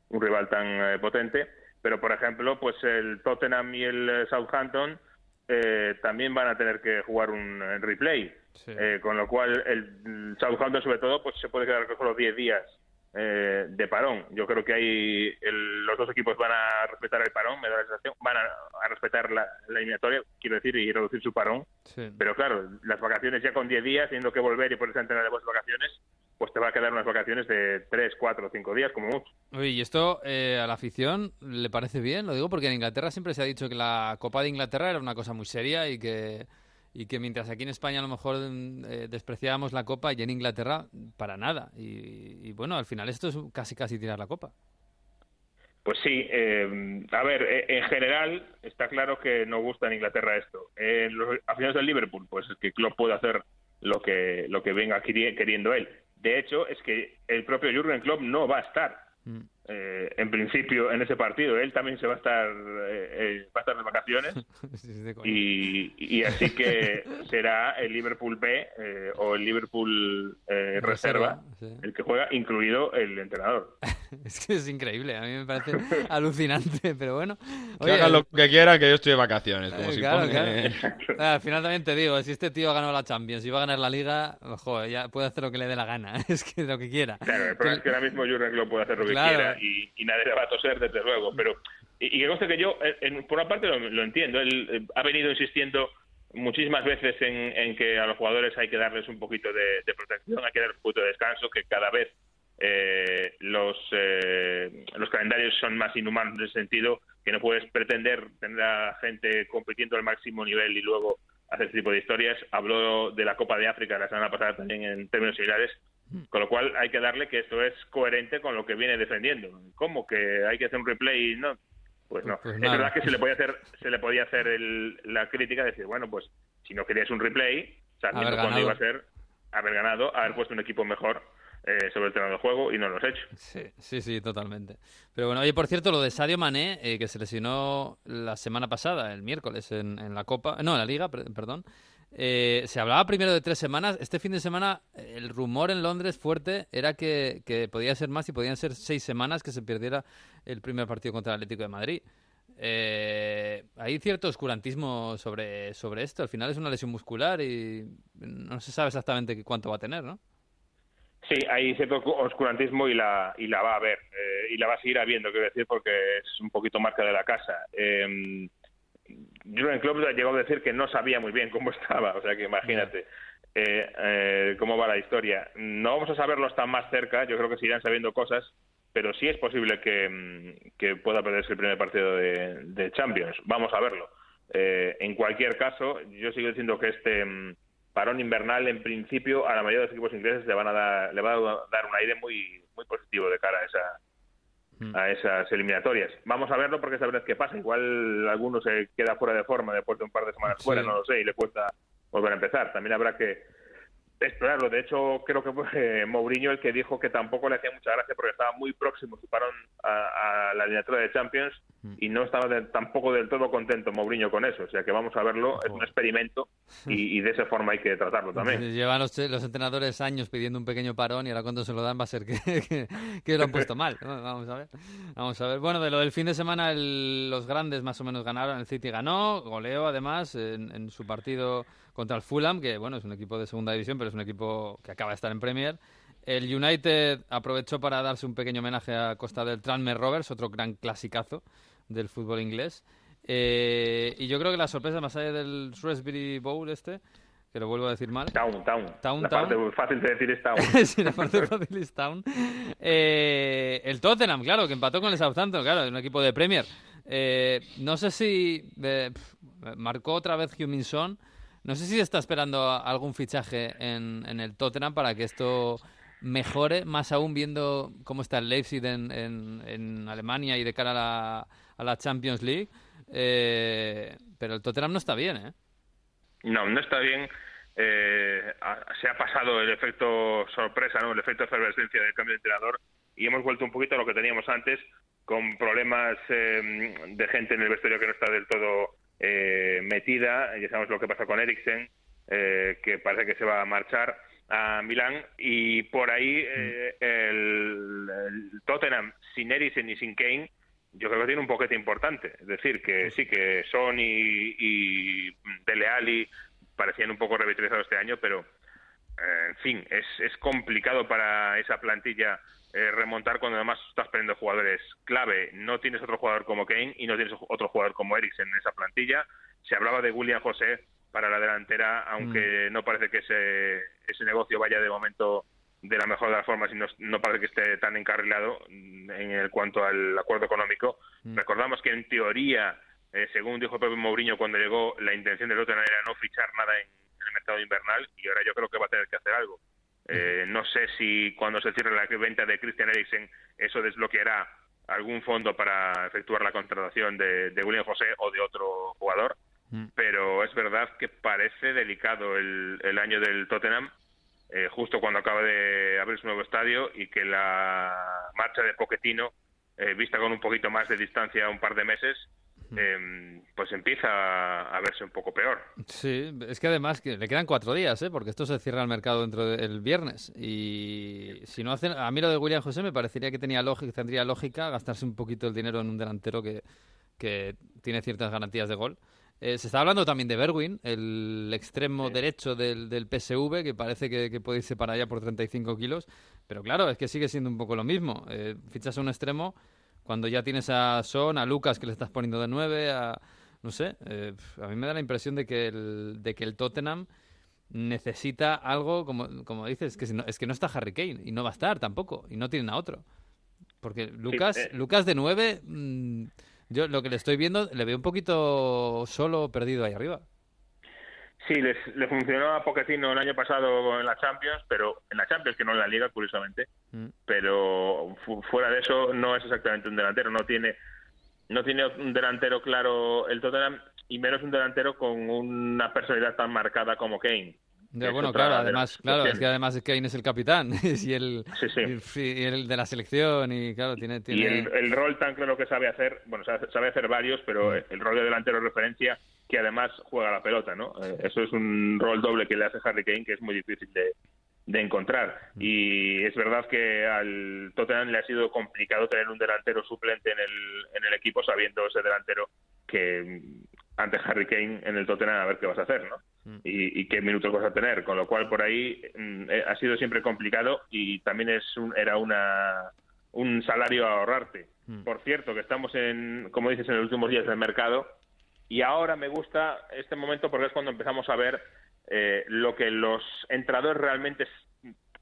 un rival tan potente pero por ejemplo, pues el Tottenham y el eh, Southampton eh, también van a tener que jugar un eh, replay, con lo cual el Southampton sobre todo pues se puede quedar con los 10 días de parón. Yo creo que ahí los dos equipos van a respetar el parón, me da la sensación, van a, respetar la, eliminatoria, quiero decir, y reducir su parón. Pero claro, las vacaciones ya con 10 días, teniendo que volver y ponerse a entrenar de vacaciones, pues te va a quedar unas vacaciones de 3, 4, 5 días como mucho. Oye, ¿y esto eh, a la afición le parece bien? Lo digo porque en Inglaterra siempre se ha dicho que la Copa de Inglaterra era una cosa muy seria y que, y que mientras aquí en España a lo mejor eh, despreciábamos la Copa y en Inglaterra para nada. Y, bueno, al final esto es casi casi tirar la Copa. Pues sí, eh, a ver, en general está claro que no gusta en Inglaterra esto. Los aficionados del Liverpool, pues es que Klopp puede hacer lo que, lo que venga queriendo él de hecho, es que el propio Jürgen Klopp no va a estar. Mm. Eh, en principio en ese partido. Él también se va a estar, eh, eh, va a estar de vacaciones [laughs] y, así que será el Liverpool B o el Liverpool reserva, el que juega, incluido el entrenador. [laughs] es que es increíble, a mí me parece [laughs] alucinante, pero bueno. que hagan lo que quieran, que yo estoy de vacaciones. Como si Al final también te digo, si este tío ha ganado la Champions y va a ganar la Liga, joder, ya puede hacer lo que le dé la gana, es que lo que quiera. Claro, el problema es que ahora mismo Jurgen Klopp puede hacer lo que quiera y, nadie le va a toser, desde luego. Pero, y, que conste que yo, eh, por una parte, lo, entiendo. Él eh, ha venido insistiendo muchísimas veces en, que a los jugadores hay que darles un poquito de, protección, hay que dar un poquito de descanso, que cada vez eh, los, los calendarios son más inhumanos en ese sentido, que no puedes pretender tener a gente compitiendo al máximo nivel y luego hacer este tipo de historias. Habló de la Copa de África la semana pasada también en términos similares con lo cual hay que darle que esto es coherente con lo que viene defendiendo. ¿Cómo? ¿Que hay que hacer un replay? No. Pues no. Pues es verdad que se le podía hacer, se le podía hacer la crítica de decir, bueno, pues si no querías un replay, sabiendo cuándo iba a ser, haber ganado, haber puesto un equipo mejor eh, sobre el terreno de juego y no lo has hecho. Sí, sí, sí, totalmente. Pero bueno, oye, por cierto, lo de Sadio Mané, eh, que se lesionó la semana pasada, el miércoles, en, en la Copa, no, en la Liga, perdón, eh, se hablaba primero de tres semanas. Este fin de semana, el rumor en Londres fuerte era que, podía ser más y podían ser seis semanas que se perdiera el primer partido contra el Atlético de Madrid. Eh, hay cierto oscurantismo sobre, sobre esto. Al final es una lesión muscular y no se sabe exactamente cuánto va a tener, ¿no? Sí, hay cierto oscurantismo y la, y la va a haber, eh, y la va a seguir habiendo, quiero decir, porque es un poquito marca de la casa. Eh, Jurgen Klopp llegó a decir que no sabía muy bien cómo [laughs] estaba, o sea que imagínate eh, eh, cómo va la historia. No vamos a saberlo hasta más cerca, yo creo que se irán sabiendo cosas, pero sí es posible que, mm, que pueda perderse el primer partido de, de Champions. Vamos a verlo. Eh, en cualquier caso, yo sigo diciendo que este mm, parón invernal, en principio, a la mayoría de los equipos ingleses le, van a dar, le va a dar un aire muy, muy positivo de cara a esa a esas eliminatorias. Vamos a verlo porque verdad que pasa. Igual alguno se queda fuera de forma después de un par de semanas fuera, no lo sé, y le cuesta volver a empezar. También habrá que explorarlo. De hecho, creo que fue eh, Mourinho el que dijo que tampoco le hacía mucha gracia porque estaba muy próximo su parón a, a la eliminatoria de Champions y no estaba de- tampoco del todo contento Mourinho con eso. O sea que vamos a verlo, es un experimento y, y de esa forma hay que tratarlo también. Llevan los, los entrenadores años pidiendo un pequeño parón y ahora cuando se lo dan va a ser que, [laughs] que- que lo han puesto mal. [laughs] Vamos a ver. Vamos a ver. Bueno, de lo del fin de semana, el- los grandes más o menos ganaron. El City ganó, goleó además en, en su partido contra el Fulham, que bueno, es un equipo de segunda división, pero es un equipo que acaba de estar en Premier. El United aprovechó para darse un pequeño homenaje a costa del Tranmere Rovers, otro gran clasicazo del fútbol inglés. Eh, y yo creo que la sorpresa más allá del Shrewsbury Bowl este, que lo vuelvo a decir mal. Town, Town. Town, la Town. parte fácil de decir es Town. [laughs] sí, la parte fácil es Town. Eh, el Tottenham, claro, que empató con el Southampton, claro, es un equipo de Premier. Eh, no sé si marcó otra vez Heung-Min Son. No sé si está esperando algún fichaje en, en el Tottenham para que esto mejore, más aún viendo cómo está el Leipzig en, en- Alemania y de cara a la, a la Champions League. Eh, pero el Tottenham no está bien, ¿eh? No, no está bien. Eh, se ha pasado el efecto sorpresa, ¿no? el efecto efervescencia del cambio de entrenador y hemos vuelto un poquito a lo que teníamos antes con problemas eh, de gente en el vestuario que no está del todo eh, metida. Ya sabemos lo que pasa con Eriksen, eh, que parece que se va a marchar a Milán y por ahí eh, el, el Tottenham sin Eriksen y sin Kane yo creo que tiene un poquete importante. Es decir, que sí, que Son y, y Dele Alli parecían un poco revitalizados este año, pero eh, en fin, es, es complicado para esa plantilla eh, remontar cuando además estás perdiendo jugadores clave. No tienes otro jugador como Kane y no tienes otro jugador como Eriksen en esa plantilla. Se hablaba de William José para la delantera, aunque no parece que ese, ese negocio vaya de momento de la mejor de las formas y no, no parece que esté tan encarrilado mm, en el cuanto al acuerdo económico. Recordamos que en teoría, eh, según dijo Pepe Mourinho cuando llegó, la intención del Tottenham era no fichar nada en, en el mercado invernal y ahora yo creo que va a tener que hacer algo. Eh, no sé si cuando se cierre la venta de Christian Eriksen eso desbloqueará algún fondo para efectuar la contratación de, de William José o de otro jugador, pero es verdad que parece delicado el, el año del Tottenham eh, justo cuando acaba de abrir su nuevo estadio y que la marcha de Pochettino, eh, vista con un poquito más de distancia un par de meses, eh, pues empieza a, verse un poco peor. Sí, es que además que le quedan cuatro días, ¿eh? porque esto se cierra el mercado dentro del viernes. Y si no hacen, a mí lo de William José me parecería que tenía lógica, tendría lógica gastarse un poquito el dinero en un delantero que, que tiene ciertas garantías de gol. Eh, se está hablando también de Berwin, el extremo derecho del, del PSV, que parece que, que puede irse para allá por 35 kilos. Pero claro, es que sigue siendo un poco lo mismo. Eh, fichas a un extremo cuando ya tienes a Son, a Lucas que le estás poniendo de 9, a... No sé, eh, a mí me da la impresión de que el, de que el Tottenham necesita algo, como, como dices, que si no- es que no está Harry Kane y no va a estar tampoco, y no tienen a otro. Porque Lucas, eh. Lucas de 9, mm, yo lo que le estoy viendo, le veo un poquito solo, perdido ahí arriba. Sí, les, le funcionó a Pochettino el año pasado en la Champions, pero en la Champions, que no en la Liga, curiosamente. Mm. Pero fu- fuera de eso, no es exactamente un delantero. No tiene, no tiene un delantero claro el Tottenham y menos un delantero con una personalidad tan marcada como Kane. Ya, bueno, claro, de además, claro, es que además Kane es el capitán [laughs] y el, Sí, sí. y el de la selección y claro, tiene... Y tiene... el, el rol tan claro que sabe hacer, bueno, sabe, sabe hacer varios, pero Mm. el rol de delantero de referencia que además juega la pelota, ¿no? Eh, Eso es un rol doble que le hace Harry Kane que es muy difícil de, de encontrar. Mm. Y es verdad que al Tottenham le ha sido complicado tener un delantero suplente en el, en el equipo sabiendo ese delantero que ante Harry Kane en el Tottenham a ver qué vas a hacer, ¿no? Mm. Y, qué minutos vas a tener, con lo cual por ahí mm, eh, ha sido siempre complicado y también es un, era una, un salario a ahorrarte. Mm. Por cierto, que estamos en, como dices, en los últimos días del mercado y ahora me gusta este momento porque es cuando empezamos a ver eh, lo que los entradores realmente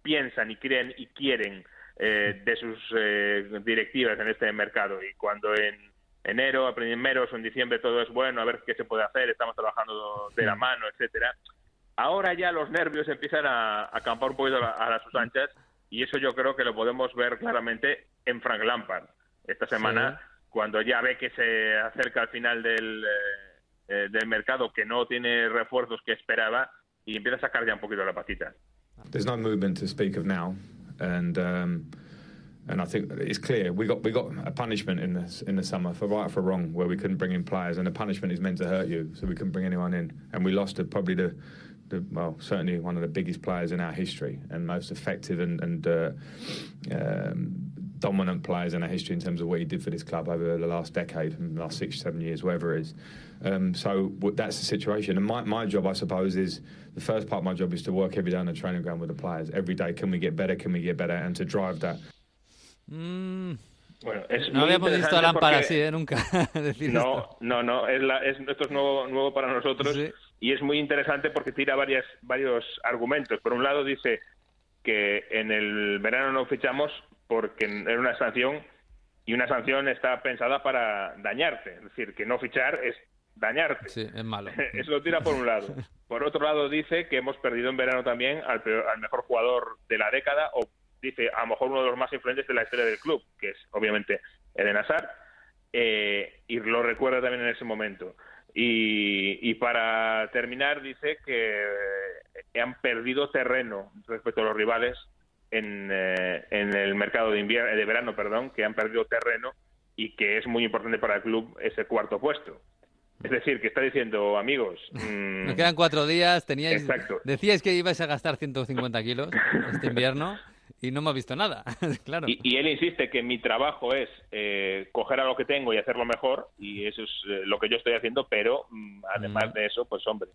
piensan y creen y quieren eh, de sus eh, directivas en este mercado. Y cuando en enero, a primeros o en diciembre todo es bueno, a ver qué se puede hacer, estamos trabajando de la mano, etcétera. Ahora ya los nervios empiezan a, acampar un poquito a, las sus anchas y eso yo creo que lo podemos ver claramente en Frank Lampard esta semana, cuando ya ve que se acerca al final del, eh, del mercado, que no tiene refuerzos que esperaba y empieza a sacar ya un poquito la patita. There's no movement to speak of now. and um, and I think it's clear we got we got a punishment in the in the summer for right or for wrong where we couldn't bring in players, and the punishment is meant to hurt you, so we couldn't bring anyone in, and we lost probably the. the well, certainly one of the biggest players in our history and most effective and, and uh, um, dominant players in our history in terms of what he did for this club over the last decade, the last six, seven years, whatever it is. Um, so that's the situation. And my, my job, I suppose, is the first part of my job is to work every day on the training ground with the players. Every day, can we get better? Can we get better? And to drive that. Mm. Bueno, es no habíamos visto a Lampard así, ¿eh? Nunca. [laughs] decir no, esto. no, no, es la, es, esto es nuevo, nuevo para nosotros sí. y es muy interesante porque tira varias, varios argumentos. Por un lado dice que en el verano no fichamos porque era una sanción y una sanción está pensada para dañarte. Es decir, que no fichar es dañarte. Sí, es malo. [laughs] Eso lo tira por un lado. [laughs] Por otro lado dice que hemos perdido en verano también al, al mejor jugador de la década o dice a lo mejor uno de los más influyentes de la historia del club, que es obviamente Eden Hazard, eh, y lo recuerda también en ese momento. Y, y, para terminar dice que han perdido terreno respecto a los rivales en, eh, en el mercado de invierno de verano, perdón, que han perdido terreno y que es muy importante para el club ese cuarto puesto. Es decir, que está diciendo, amigos... Mmm... Nos quedan cuatro días, teníais... Exacto. Decíais que ibais a gastar 150 kilos este invierno y no hemos visto nada, [laughs] claro. Y, él insiste que mi trabajo es eh, coger a lo que tengo y hacerlo mejor, y eso es eh, lo que yo estoy haciendo, pero mm, además mm. de eso, pues hombre,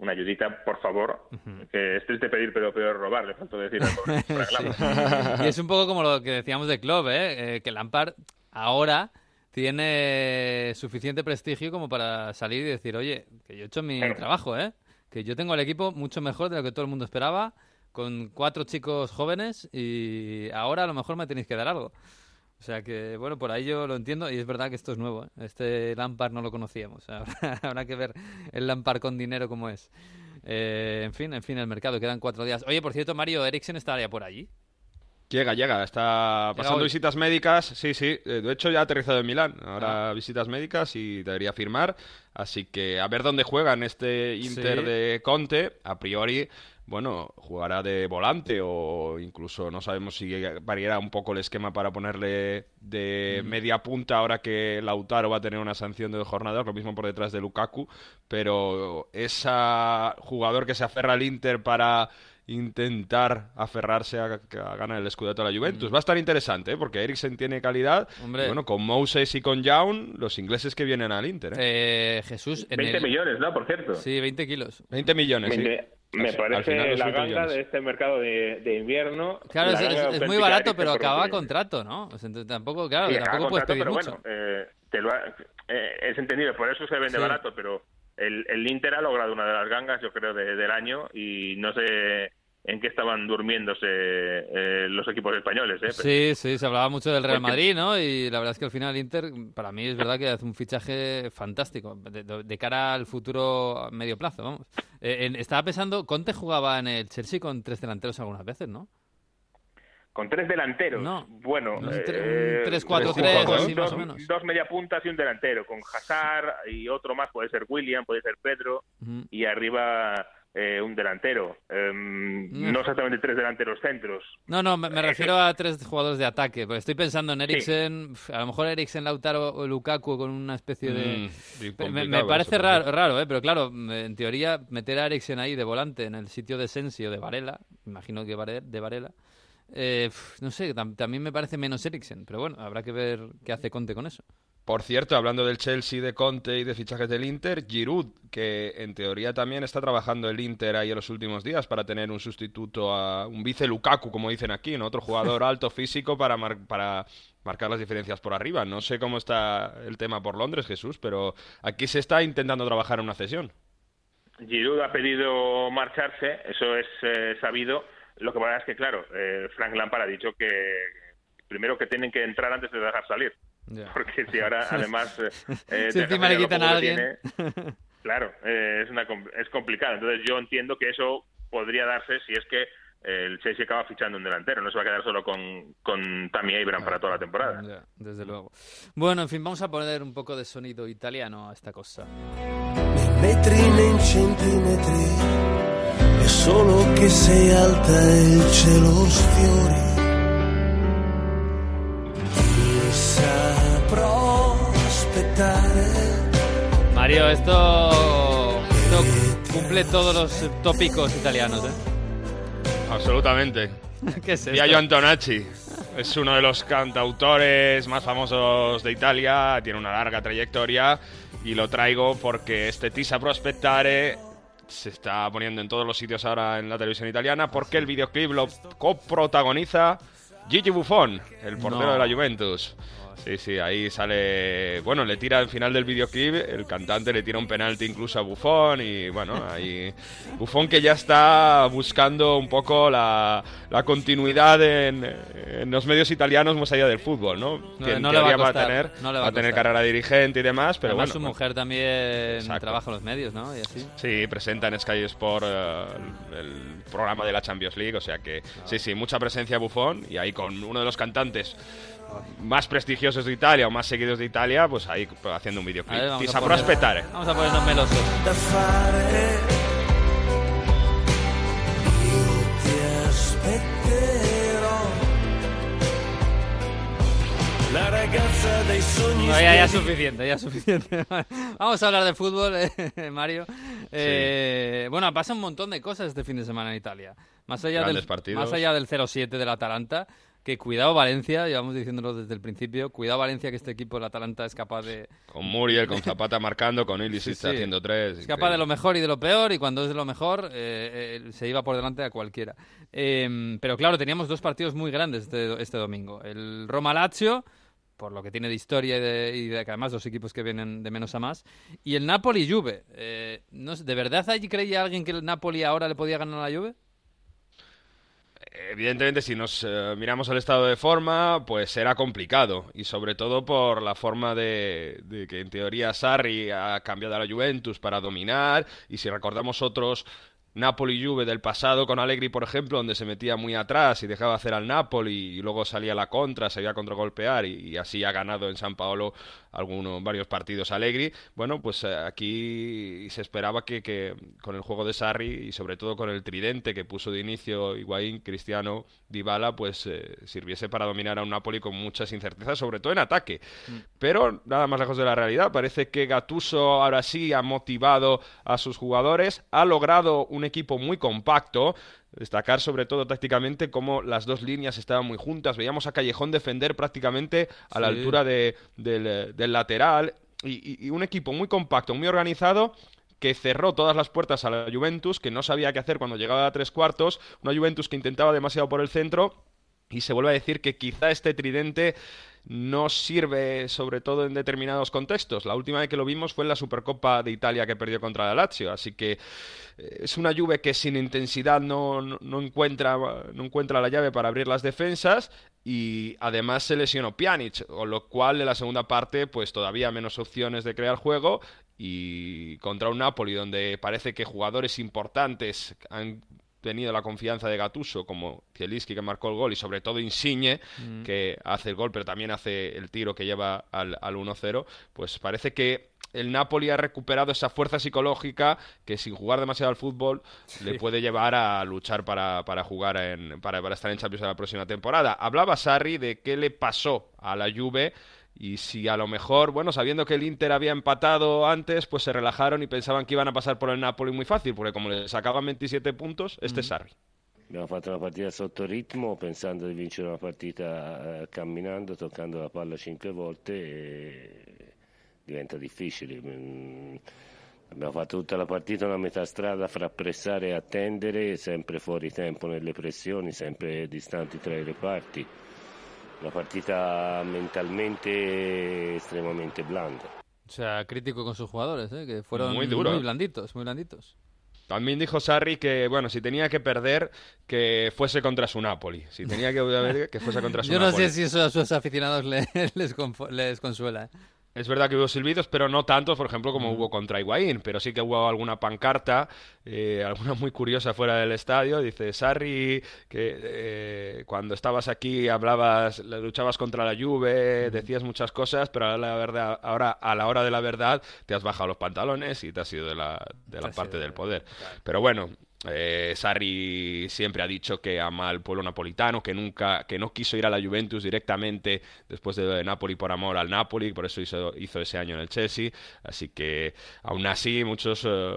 una ayudita, por favor, que es triste pedir, pero peor robar, le falta decir. [laughs] y es un poco como lo que decíamos de Club, ¿eh? ¿eh? que Lampard ahora tiene suficiente prestigio como para salir y decir, oye, que yo he hecho mi trabajo, ¿eh? que yo tengo el equipo mucho mejor de lo que todo el mundo esperaba, con cuatro chicos jóvenes y ahora a lo mejor me tenéis que dar algo. O sea que, bueno, por ahí yo lo entiendo y es verdad que esto es nuevo. ¿eh? Este Lampard no lo conocíamos. [laughs] Habrá, que ver el Lampard con dinero como es. Eh, en fin, en fin, el mercado. Quedan cuatro días. Oye, por cierto, Mario Eriksen estaría por allí. Llega, llega, está pasando visitas médicas, sí, sí, eh, de hecho ya ha aterrizado en Milán, ahora ah. visitas médicas y debería firmar, así que a ver dónde juega en este Inter de Conte, a priori, bueno, jugará de volante o incluso no sabemos si variará un poco el esquema para ponerle de media punta ahora que Lautaro va a tener una sanción de dos jornadas, lo mismo por detrás de Lukaku, pero ese jugador que se aferra al Inter para intentar aferrarse a, ganar el escudeto a la Juventus. Mm. Va a estar interesante, ¿eh? porque Eriksen tiene calidad. bueno, con Moses y con Young, los ingleses que vienen al Inter. ¿eh? eh Jesús. 20 millones, ¿no? Por cierto. Sí, 20 kilos. 20 millones, sí. Me parece la ganga de este mercado de, invierno. Claro, es, muy barato, pero acaba contrato, ¿no? tampoco, claro, tampoco puedes pedir mucho. Bueno, eh, te lo eh, es entendido, por eso se vende barato, pero el, el Inter ha logrado una de las gangas, yo creo, del año y no sé en qué estaban durmiéndose eh, los equipos españoles. ¿eh? Sí, sí, se hablaba mucho del Real Madrid, ¿no? Y la verdad es que al final Inter, para mí es verdad que hace un fichaje fantástico de, cara al futuro a medio plazo, vamos. Eh, estaba pensando, Conte jugaba en el Chelsea con tres delanteros algunas veces, ¿no? Con tres delanteros. No. Bueno, no, eh, tres, cuatro, tres, dos, más o menos. Dos media puntas y un delantero. Con Hazard y otro más, puede ser William, puede ser Pedro. Y arriba eh, un delantero. Em, mm. no exactamente tres delanteros centros. No, no, me, eh, refiero a tres jugadores de ataque. Porque estoy pensando en Eriksen, a lo mejor Eriksen, Lautaro o Lukaku con una especie de... Mm, me, parece raro, raro ¿eh? pero claro, en teoría meter a Eriksen ahí de volante en el sitio de Sensi o de Varela, imagino que de Varela, no sé, también me parece menos Eriksen, pero bueno, habrá que ver qué hace Conte con eso. Por cierto, hablando del Chelsea, de Conte y de fichajes del Inter, Giroud, que en teoría también está trabajando el Inter ahí en los últimos días para tener un sustituto a un vice Lukaku, como dicen aquí, ¿no? Otro jugador [laughs] alto físico para, para marcar las diferencias por arriba. No sé cómo está el tema por Londres, Jesús, pero aquí se está intentando trabajar en una cesión. Giroud ha pedido marcharse, eso es eh, sabido. Lo que pasa es que, claro, eh, Frank Lampard ha dicho que primero que tienen que entrar antes de dejar salir. Porque si ahora, [laughs] además... Eh, [laughs] si encima le quitan a alguien... claro, es, una, es complicado. Entonces yo entiendo que eso podría darse si es que el Chelsea acaba fichando un delantero, no se va a quedar solo con, con Tammy Abraham para toda la temporada. desde luego. Bueno, en fin, vamos a poner un poco de sonido italiano a esta cosa. Centimetri, solo que se alta el cielo fiori. Mario, esto, esto cumple todos los tópicos italianos, ¿eh? Absolutamente. [laughs] ¿Qué es Antonacci. Es uno de los cantautores más famosos de Italia, tiene una larga trayectoria y lo traigo porque este Tisa Prospettare se está poniendo en todos los sitios ahora en la televisión italiana porque el videoclip lo coprotagoniza Gigi Buffon, el portero de la Juventus. Sí, sí, ahí sale. Bueno, le tira al final del videoclip, el cantante le tira un penalti incluso a Buffon y bueno, ahí. [laughs] Buffon que ya está buscando un poco la, la continuidad en, los medios italianos más allá del fútbol, ¿no? Que en teoría va, a tener, va a, tener carrera dirigente y demás, pero Además, bueno. su mujer también trabaja en los medios, ¿no? Y así. Sí, presenta en Sky Sport eh, el, programa de la Champions League, o sea que sí, sí, mucha presencia Buffon y ahí con uno de los cantantes más prestigiosos de Italia o más seguidos de Italia, pues ahí haciendo un videoclip. Ti saprò aspettare. Vamos a ponernos melosos. No, ya, ya suficiente, ya suficiente. [laughs] Vamos a hablar de fútbol, eh, Mario. Eh, Bueno, pasa un montón de cosas este fin de semana en Italia. Más allá, del, más allá del 0-7 del Atalanta, que cuidado Valencia, llevamos diciéndolo desde el principio, cuidado Valencia que este equipo del Atalanta es capaz de... Con Muriel, con Zapata marcando, con Ilicic haciendo tres. Es capaz de lo mejor y de lo peor y cuando es de lo mejor eh, eh, se iba por delante a cualquiera. Em, pero claro, teníamos dos partidos muy grandes este, este domingo. El Roma-Lazio, por lo que tiene de historia y de, que además dos equipos que vienen de menos a más, y el Napoli-Juve. Eh, no ¿De verdad allí creía alguien que el Napoli ahora le podía ganar a la Juve? Evidentemente si nos eh, miramos al estado de forma, pues será complicado. Y sobre todo por la forma de, de, que en teoría Sarri ha cambiado a la Juventus para dominar. Y si recordamos otros Napoli-Juve del pasado con Allegri, por ejemplo, donde se metía muy atrás y dejaba hacer al Napoli y luego salía la contra, se iba a contragolpear y, y así ha ganado en San Paolo algunos varios partidos Allegri. Bueno, pues eh, aquí se esperaba que, que, con el juego de Sarri y sobre todo con el tridente que puso de inicio Higuaín, Cristiano, Dybala, pues eh, sirviese para dominar a un Napoli con muchas incertezas, sobre todo en ataque. Mm. Pero nada más lejos de la realidad, parece que Gattuso ahora sí ha motivado a sus jugadores, ha logrado un equipo muy compacto, destacar sobre todo tácticamente cómo las dos líneas estaban muy juntas. Veíamos a Callejón defender prácticamente a la altura de, del, del, lateral y, y, un equipo muy compacto, muy organizado que cerró todas las puertas a la Juventus, que no sabía qué hacer cuando llegaba a tres cuartos, una Juventus que intentaba demasiado por el centro y se vuelve a decir que quizá este tridente no sirve sobre todo en determinados contextos. La última vez que lo vimos fue en la Supercopa de Italia que perdió contra la Lazio, así que eh, es una Juve que sin intensidad no, no, encuentra, no encuentra la llave para abrir las defensas y además se lesionó Pjanic, con lo cual en la segunda parte pues todavía menos opciones de crear juego y contra un Napoli donde parece que jugadores importantes han tenido la confianza de Gatuso, como Zielinski que marcó el gol y sobre todo Insigne mm. que hace el gol pero también hace el tiro que lleva al, al 1-0, pues parece que el Napoli ha recuperado esa fuerza psicológica que sin jugar demasiado al fútbol sí. le puede llevar a luchar para, para jugar en, para, para estar en Champions en la próxima temporada. Hablaba Sarri de qué le pasó a la Juve y si a lo mejor, bueno, sabiendo que el Inter había empatado antes, pues se relajaron y pensaban que iban a pasar por el Napoli muy fácil, porque como le sacaban 27 puntos, este es Sarri. Abbiamo fatto una partita sotto ritmo pensando di vincere una partita eh, camminando, toccando la palla cinque volte e diventa difficile. Mm, abbiamo fatto tutta la partita una metà strada fra pressare e attendere, sempre fuori tempo nelle pressioni, sempre distanti tra i reparti. Una partita mentalmente estremamente blanda. O sea, crítico con sus jugadores, ¿eh? que fueron Muy duro. muy blanditos, muy blanditos. También dijo Sarri que, bueno, si tenía que perder, que fuese contra su Napoli. Si tenía que perder, que fuese contra su [laughs] Yo no Napoli. sé si eso a sus aficionados le- [laughs] les, confo- les consuela. ¿eh? Es verdad que hubo silbidos, pero no tantos, por ejemplo, como hubo contra Higuaín, pero sí que hubo alguna pancarta, eh, alguna muy curiosa fuera del estadio. Dice, Sarri, que eh, cuando estabas aquí hablabas, luchabas contra la Juve, decías muchas cosas, pero a la verdad, ahora a la hora de la verdad te has bajado los pantalones y te has ido de la, de la parte del de- poder. Pero bueno, eh, Sarri siempre ha dicho que ama al pueblo napolitano, que nunca, que no quiso ir a la Juventus directamente después de Napoli por amor al Napoli, por eso hizo, hizo ese año en el Chelsea. Así que aún así muchos eh,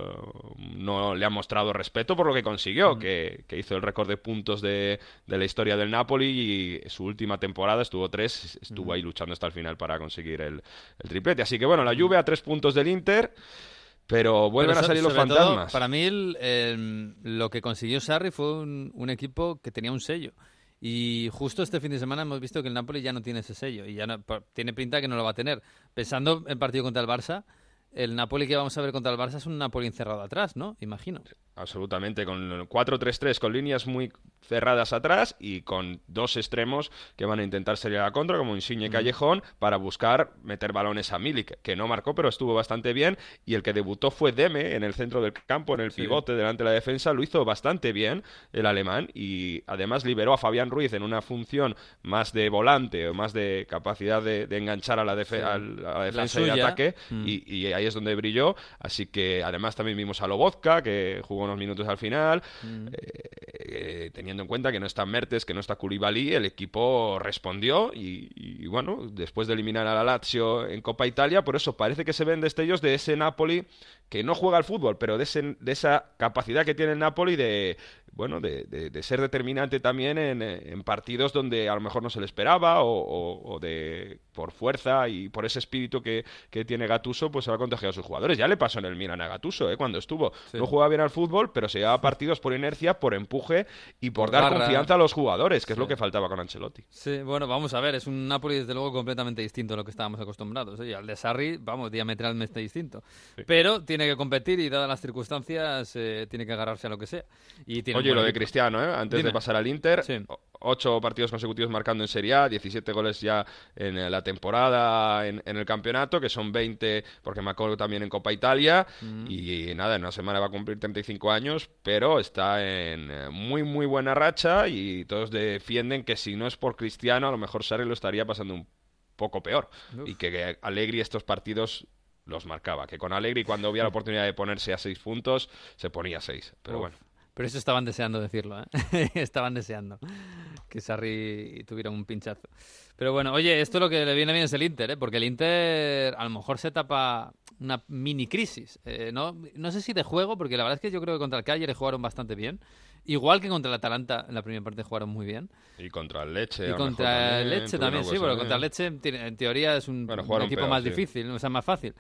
no le han mostrado respeto por lo que consiguió, que, que hizo el récord de puntos de, de la historia del Napoli y su última temporada estuvo tres, estuvo ahí luchando hasta el final para conseguir el, el triplete. Así que bueno, la Juve a tres puntos del Inter. Pero vuelven Pero a salir los todo, fantasmas. para mí, el- el- lo que consiguió Sarri fue un, un equipo que tenía un sello. Y justo este fin de semana hemos visto que el Napoli ya no tiene ese sello. Y ya no- tiene pinta que no lo va a tener. Pensando en el partido contra el Barça, el Napoli que vamos a ver contra el Barça es un Napoli encerrado atrás, ¿no? Imagino. Absolutamente, con 4-3-3, con líneas muy cerradas atrás y con dos extremos que van a intentar salir a la contra, como Insigne y Callejón, para buscar meter balones a Milik, que no marcó, pero estuvo bastante bien. Y el que debutó fue Deme en el centro del campo, en el Sí. pivote delante de la defensa, lo hizo bastante bien el alemán y además liberó a Fabián Ruiz en una función más de volante o más de capacidad de, de enganchar a la, defe- a la La defensa y ataque. Mm. Y, y ahí es donde brilló. Así que además también vimos a Lobotka, que jugó unos minutos al final. Mm. Eh, teniendo en cuenta que no está Mertes, que no está Koulibaly, el equipo respondió y, y, bueno, después de eliminar a la Lazio en Copa Italia, por eso parece que se ven destellos de ese Napoli que no juega al fútbol, pero de, ese- de esa capacidad que tiene el Napoli de, bueno, de, de- de ser determinante también en, en partidos donde a lo mejor no se le esperaba o, o- o de por fuerza y por ese espíritu que, que tiene Gatuso, pues se lo ha contagiado a sus jugadores. Ya le pasó en el Milan a Gatuso, ¿eh? cuando estuvo. Sí. No jugaba bien al fútbol, pero se llevaba partidos por inercia, por empuje y por, Por dar confianza a los jugadores, que es lo que faltaba con Ancelotti. Sí, bueno, vamos a ver, es un Napoli desde luego completamente distinto a lo que estábamos acostumbrados. ¿eh? Y al de Sarri, vamos, diametralmente distinto. Pero tiene que competir y dadas las circunstancias, eh, tiene que agarrarse a lo que sea. Y tiene Oye, buen lo de. Cristiano, ¿eh? antes Dime. de pasar al Inter, Sí. ocho partidos consecutivos marcando en Serie A, 17 goles ya en eh, la temporada en, en el campeonato, que son 20 porque marcó también en Copa Italia, Mm. y, nada, en una semana va a cumplir 35 años, pero está en eh, muy, muy buena racha y todos defienden que si no es por Cristiano, a lo mejor Sarri lo estaría pasando un poco peor, Uf. y que, Allegri estos partidos los marcaba, que con Allegri cuando había la [laughs] oportunidad de ponerse a seis puntos, se ponía a seis, pero Uf. bueno. Pero eso estaban deseando decirlo, ¿eh? [laughs] estaban deseando que Sarri tuviera un pinchazo. Pero bueno, oye, esto lo que le viene bien es el Inter, ¿eh? Porque el Inter a lo mejor se tapa una mini crisis. Eh, no, no sé si de juego, porque la verdad es que yo creo que contra el Cagliari jugaron bastante bien. Igual que contra el Atalanta en la primera parte jugaron muy bien. Y contra el Leche. Y a mejor contra el Leche también, sí, bien. contra el Leche en teoría es un, Bueno, un equipo peor, más sí. difícil, o sea, más fácil.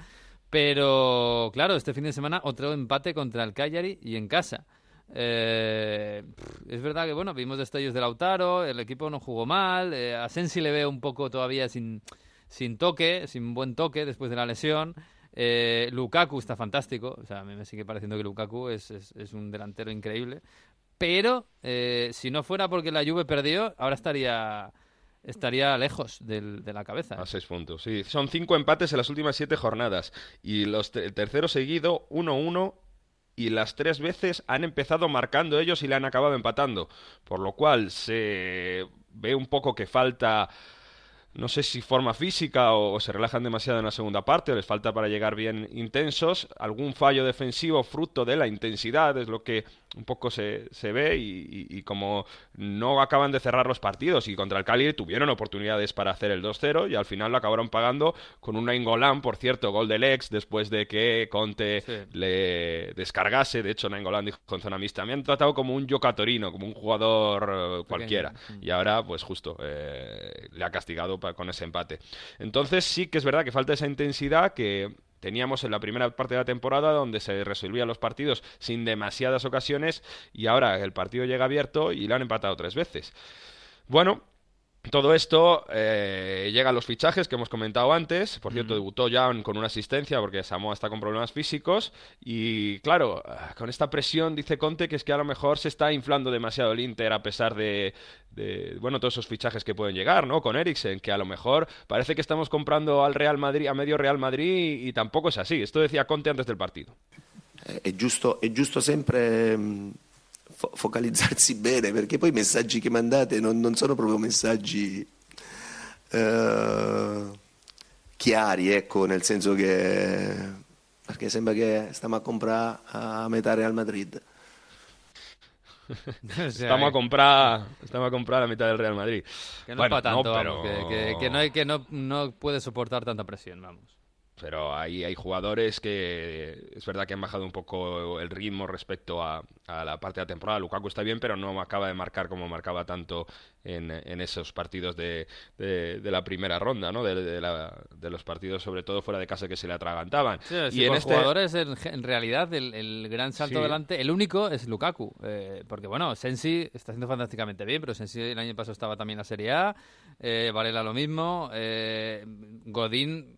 Pero claro, este fin de semana otro empate contra el Cagliari y en casa. Eh, es verdad que bueno, vimos destellos de Lautaro, el equipo no jugó mal, eh, a Sensi le veo un poco todavía sin, sin toque, sin buen toque después de la lesión. Eh, Lukaku está fantástico, o sea, a mí me sigue pareciendo que Lukaku es, es, un delantero increíble. Pero si no fuera porque la Juve perdió, ahora estaría estaría lejos de la cabeza. A seis puntos, sí. Son cinco empates en las últimas siete jornadas. Y los el tercero seguido, 1-1. Y las tres veces han empezado marcando ellos y le han acabado empatando. Por lo cual se ve un poco que falta no sé si forma física o, se relajan demasiado en la segunda parte o les falta para llegar bien intensos. Algún fallo defensivo fruto de la intensidad es lo que un poco se, se ve y, como no acaban de cerrar los partidos y contra el Cali tuvieron oportunidades para hacer el 2-0 y al final lo acabaron pagando con un Nainggolan, por cierto, gol del ex después de que Conte le descargase. De hecho, Nainggolan dijo con zona mixta, me han tratado como un Yocatorino, como un jugador eh, cualquiera. Mm. Y ahora, pues justo, eh, le ha castigado con ese empate. Entonces sí que es verdad que falta esa intensidad que teníamos en la primera parte de la temporada donde se resolvían los partidos sin demasiadas ocasiones y ahora el partido llega abierto y lo han empatado tres veces. Bueno, todo esto eh, llega a los fichajes que hemos comentado antes. Por cierto, debutó ya con una asistencia porque Samoa está con problemas físicos. Y claro, con esta presión dice Conte que es que a lo mejor se está inflando demasiado el Inter a pesar de, bueno, todos esos fichajes que pueden llegar, ¿no? Con Eriksen, que a lo mejor parece que estamos comprando al Real Madrid, a medio Real Madrid y, tampoco es así. Esto decía Conte antes del partido. Es justo, es justo siempre mm, fo- focalizzarsi [laughs] bene, perché poi i messaggi che mandate non, non sono proprio messaggi eh, chiari, ecco, nel senso che perché sembra che stiamo a comprare a metà Real Madrid. [laughs] estamos a comprar estamos a comprar la mitad del Real Madrid. Que no es para tanto, vamos, que, que, no, hay, que no, no puede soportar tanta presión, vamos pero hay, hay jugadores que es verdad que han bajado un poco el ritmo respecto a, la parte de la temporada. Lukaku está bien, pero no acaba de marcar como marcaba tanto en, en esos partidos de, de, la primera ronda, ¿no? De, de, los partidos, sobre todo fuera de casa, que se le atragantaban. y en este... jugadores, en, realidad, el, gran salto adelante, el único es Lukaku. Eh, porque, bueno, Sensi está haciendo fantásticamente bien, pero Sensi el año pasado estaba también en la Serie A. Eh, Varela lo mismo. Eh, Godín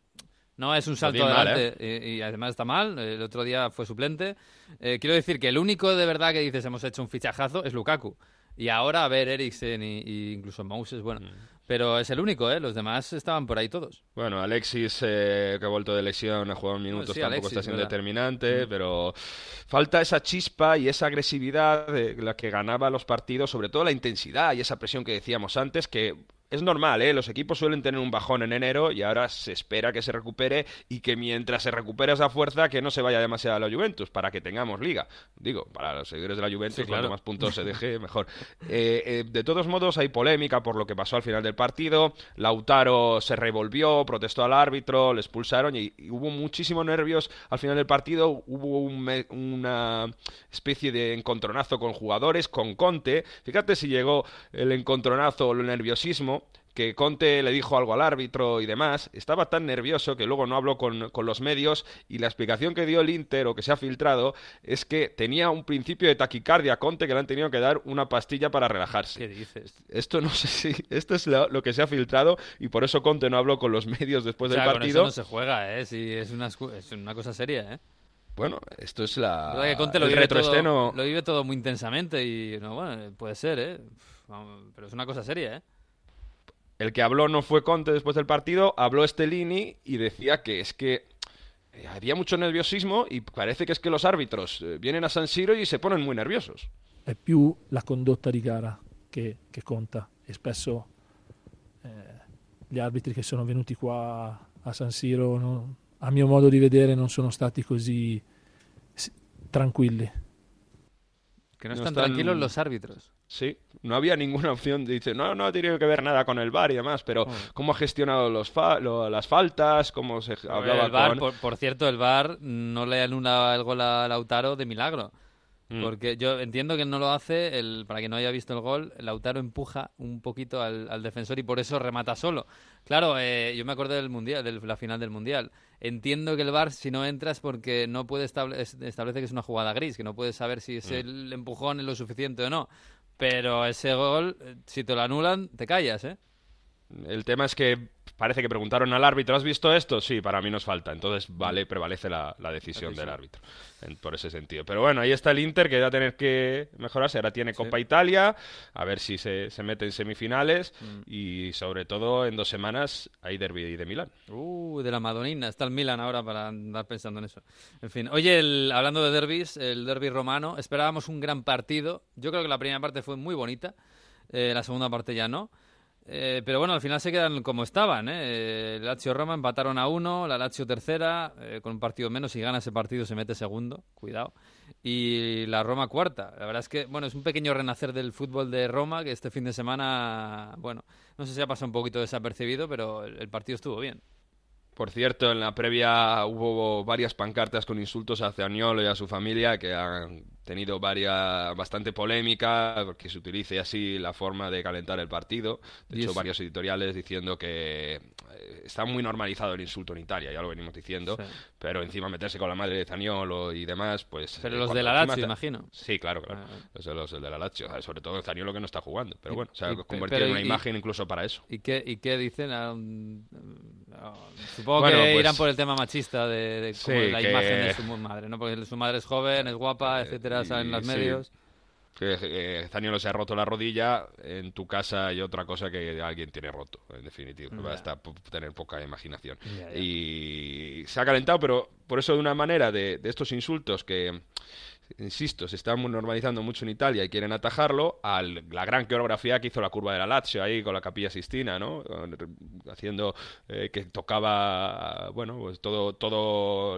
no es un salto adelante ¿eh? y, además está mal. El otro día fue suplente. Eh, quiero decir que el único de verdad que dices hemos hecho un fichajazo es Lukaku. Y ahora, a ver, Eriksen y, incluso Moses, bueno. Mm. Pero es el único, ¿eh? Los demás estaban por ahí todos. Bueno, Alexis, eh, que ha vuelto de lesión, ha jugado minutos, tampoco está siendo determinante, mm. pero falta esa chispa y esa agresividad de la que ganaba los partidos, sobre todo la intensidad y esa presión que decíamos antes, que es normal, ¿eh? Los equipos suelen tener un bajón en enero y ahora se espera que se recupere y que mientras se recupere esa fuerza que no se vaya demasiado a la Juventus para que tengamos liga. Digo, para los seguidores de la Juventus, cuanto más puntos se [laughs] deje, mejor. Eh, eh, de todos modos, hay polémica por lo que pasó al final del partido. Lautaro se revolvió, protestó al árbitro, le expulsaron y, hubo muchísimos nervios al final del partido. Hubo una especie de encontronazo con jugadores, con Conte. Fíjate si llegó el encontronazo o el nerviosismo que Conte le dijo algo al árbitro y demás, estaba tan nervioso que luego no habló con, los medios y la explicación que dio el Inter o que se ha filtrado es que tenía un principio de taquicardia Conte que le han tenido que dar una pastilla para relajarse. ¿Qué dices? Esto no sé si... [laughs] Esto es lo, que se ha filtrado y por eso Conte no habló con los medios después del partido. Con eso no se juega, ¿eh? Si es una, es una cosa seria, ¿eh? Bueno, esto es la. que Conte lo vive, todo, lo vive todo muy intensamente y. No, bueno, puede ser, ¿eh? Pero es una cosa seria, ¿eh? El que habló no fue Conte después del partido, habló Stellini y decía que es que eh, había mucho nerviosismo y parece que es que los árbitros eh, vienen a San Siro y se ponen muy nerviosos. È più la condotta di gara che, che conta e spesso eh, gli arbitri che sono venuti qua a San Siro, no, a mio modo di vedere, non sono stati così tranquilli. Que no, no están, están tranquilos los árbitros. Sí, no había ninguna opción. Dice, no, no tiene que ver nada con el bar y demás, pero oh. cómo ha gestionado los las faltas, cómo se hablaba el bar, por, cierto, el bar no le anula el gol a Lautaro de milagro. Mm. Porque yo entiendo que no lo hace, el, para que no haya visto el gol, Lautaro empuja un poquito al, defensor y por eso remata solo. Claro, eh, yo me acuerdo del mundial, de la final del mundial. Entiendo que el VAR, si no entras, porque no puede establece que es una jugada gris, que no puedes saber si es mm. el empujón es lo suficiente o no. Pero ese gol, eh, si te lo anulan, te callas, ¿eh? El tema es que parece que preguntaron al árbitro, ¿has visto esto? Sí, para mí nos falta. Entonces vale, prevalece la, decisión del árbitro por ese sentido. Pero bueno, ahí está el Inter que va a tener que mejorarse. Ahora tiene Copa Italia, a ver si se, mete en semifinales mm. y sobre todo en dos semanas hay derby de Milán. Uh, de la Madonina. Está el Milán ahora para andar pensando en eso. En fin, oye, hablando de derbis, el derby romano, esperábamos un gran partido. Yo creo que la primera parte fue muy bonita, eh, la segunda parte ya no. Eh, pero bueno, al final se quedan como estaban. ¿eh? El Lazio Roma empataron a uno, la Lazio tercera, eh, con un partido menos. Si gana ese partido se mete segundo, cuidado. Y la Roma cuarta. La verdad es que, bueno, es un pequeño renacer del fútbol de Roma que este fin de semana, bueno, no sé si ha pasado un poquito desapercibido, pero el, partido estuvo bien. Por cierto, en la previa hubo varias pancartas con insultos hacia Agnolo y a su familia que han tenido varias, bastante polémica porque se utilice así la forma de calentar el partido. De hecho, varios editoriales diciendo que eh, está muy normalizado el insulto en Italia, ya lo venimos diciendo, Sí. pero encima meterse con la madre de Zaniolo y demás, pues... Pero eh, los de la Lazio, ta- imagino. Sí, claro, claro. Ah. Los de los de la Lazio, ah, sobre todo Zaniolo que no está jugando, pero bueno, se ha convertido en una y- imagen incluso para eso. ¿Y qué, y qué dicen? Ah, mm, ah, Supongo Bueno, que pues- irán por el tema machista de, de como Sí, la que- imagen de su madre, ¿no? Porque su madre es joven, es guapa, etcétera, salen en los medios. Que Zaniolo se ha roto la rodilla, en tu casa hay otra cosa que alguien tiene roto, en definitiva. Basta po- tener poca imaginación. Ya, ya. Y se ha calentado, pero por eso de una manera de, de estos insultos que, insisto, se están normalizando mucho en Italia y quieren atajarlo, a la gran coreografía que hizo la curva de la Lazio ahí con la Capilla Sistina, ¿no? Haciendo eh, que tocaba, bueno, pues todo, todo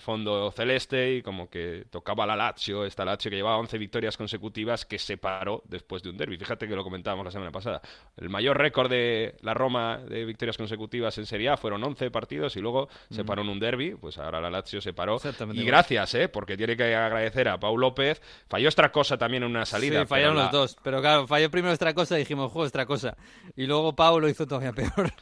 el, fondo celeste y como que tocaba la Lazio, esta Lazio que llevaba 11 victorias consecutivas que se paró después de un derby. Fíjate que lo comentábamos la semana pasada. El mayor récord de la Roma de victorias consecutivas en Serie A fueron 11 partidos y luego se Mm. paró en un derby, pues ahora la Lazio se paró. Y gracias, ¿eh? Porque tiene que agradecer a Pau López. Falló otra cosa también en una salida. sí, fallaron pero los la- dos. Pero claro, falló primero otra cosa y dijimos, juego otra cosa. Y luego Pau lo hizo todavía [laughs] peor.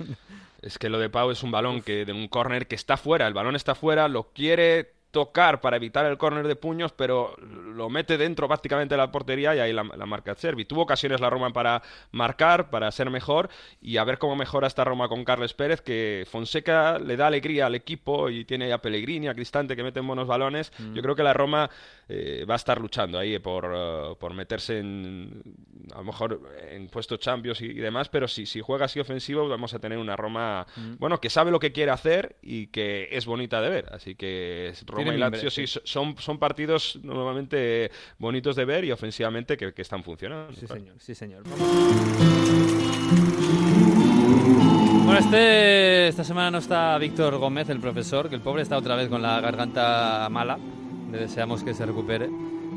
Es que lo de Pau es un balón que de un córner que está fuera, el balón está fuera, lo quiere tocar para evitar el córner de puños, pero lo mete dentro prácticamente de la portería y ahí la, la marca Servi. Tuvo ocasiones la Roma para marcar, para ser mejor y a ver cómo mejora esta Roma con Carles Pérez, que Fonseca le da alegría al equipo y tiene a Pellegrini, a Cristante que meten buenos balones. Mm. Yo creo que la Roma eh, va a estar luchando ahí por, eh, por meterse en, a lo mejor en puestos champions y, y demás, pero si, si juega así ofensivo vamos a tener una Roma, Mm. bueno, que sabe lo que quiere hacer y que es bonita de ver. Así que es- Roma Y Lazio sí. son, son partidos normalmente bonitos de ver y ofensivamente que, que están funcionando. Sí, claro. señor, sí, señor. Bueno, este, esta semana no está Víctor Gómez, el profesor, que el pobre está otra vez con la garganta mala. Le deseamos que se recupere.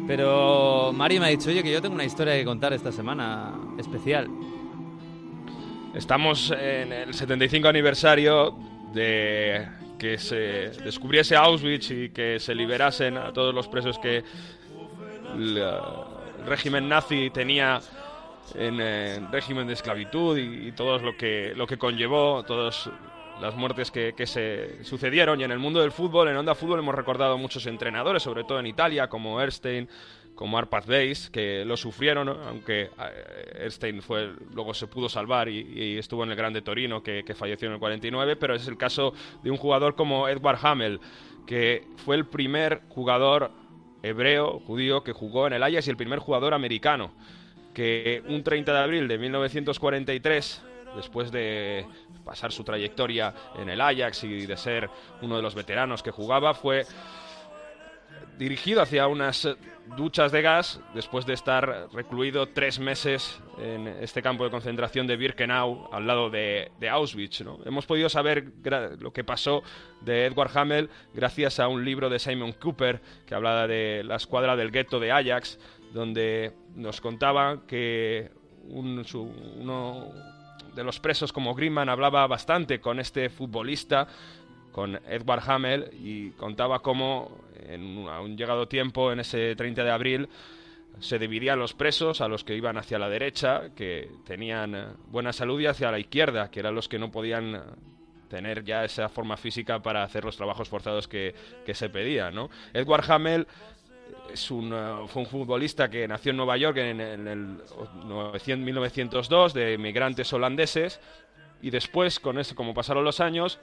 Pero Mari me ha dicho, oye, que yo tengo una historia que contar esta semana especial. Estamos en el 75 aniversario de que se descubriese Auschwitz y que se liberasen a todos los presos que el, eh, el régimen nazi tenía en eh, régimen de esclavitud y, y todo lo que, lo que conllevó, todas las muertes que, que se sucedieron. Y en el mundo del fútbol, en Onda Fútbol, hemos recordado muchos entrenadores, sobre todo en Italia, como Erstein, como Arpad Beis, que lo sufrieron, aunque eh, Erstein fue, luego se pudo salvar y, y estuvo en el Grande Torino, que, que falleció en el 49, pero es el caso de un jugador como Edward Hamel, que fue el primer jugador hebreo, judío, que jugó en el Ajax y el primer jugador americano, que un 30 de abril de 1943, después de pasar su trayectoria en el Ajax y de ser uno de los veteranos que jugaba, fue dirigido hacia unas eh, duchas de gas después de estar recluido tres meses en este campo de concentración de Birkenau al lado de, Auschwitz. ¿no? Hemos podido saber lo que pasó de Edward Hamel gracias a un libro de Simon Cooper que hablaba de la escuadra del gueto de Ajax, donde nos contaba que uno de los presos como Greenman hablaba bastante con este futbolista con Edward Hamel y contaba cómo en a un llegado tiempo, en ese 30 de abril, se dividían los presos a los que iban hacia la derecha, que tenían eh, buena salud, y hacia la izquierda, que eran los que no podían eh, tener ya esa forma física para hacer los trabajos forzados que, que se pedían. ¿no? Edward Hamel es un, eh, fue un futbolista que nació en Nueva York en, en el 900 1902 de migrantes holandeses y después, con eso, como pasaron los años,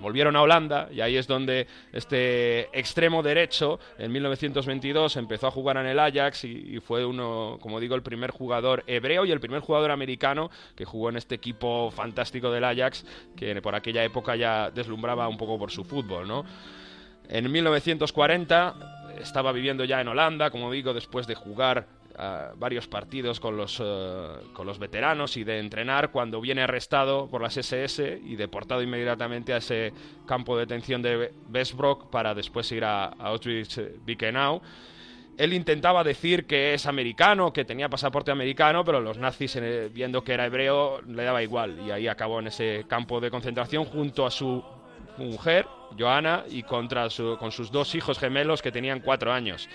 volvieron a Holanda y ahí es donde este extremo derecho en 1922 empezó a jugar en el Ajax y, fue uno, como digo, el primer jugador hebreo y el primer jugador americano que jugó en este equipo fantástico del Ajax que por aquella época ya deslumbraba un poco por su fútbol, ¿no? En 1940 estaba viviendo ya en Holanda, como digo, después de jugar varios partidos con los, eh, con los veteranos y de entrenar cuando viene arrestado por las SS y deportado inmediatamente a ese campo de detención de Westbrook para después ir a, Auschwitz-Birkenau. Él intentaba decir que es americano, que tenía pasaporte americano, pero los nazis, eh, viendo que era hebreo, le daba igual. Y ahí acabó en ese campo de concentración junto a su mujer, Johanna, y contra con sus dos hijos gemelos que tenían cuatro años.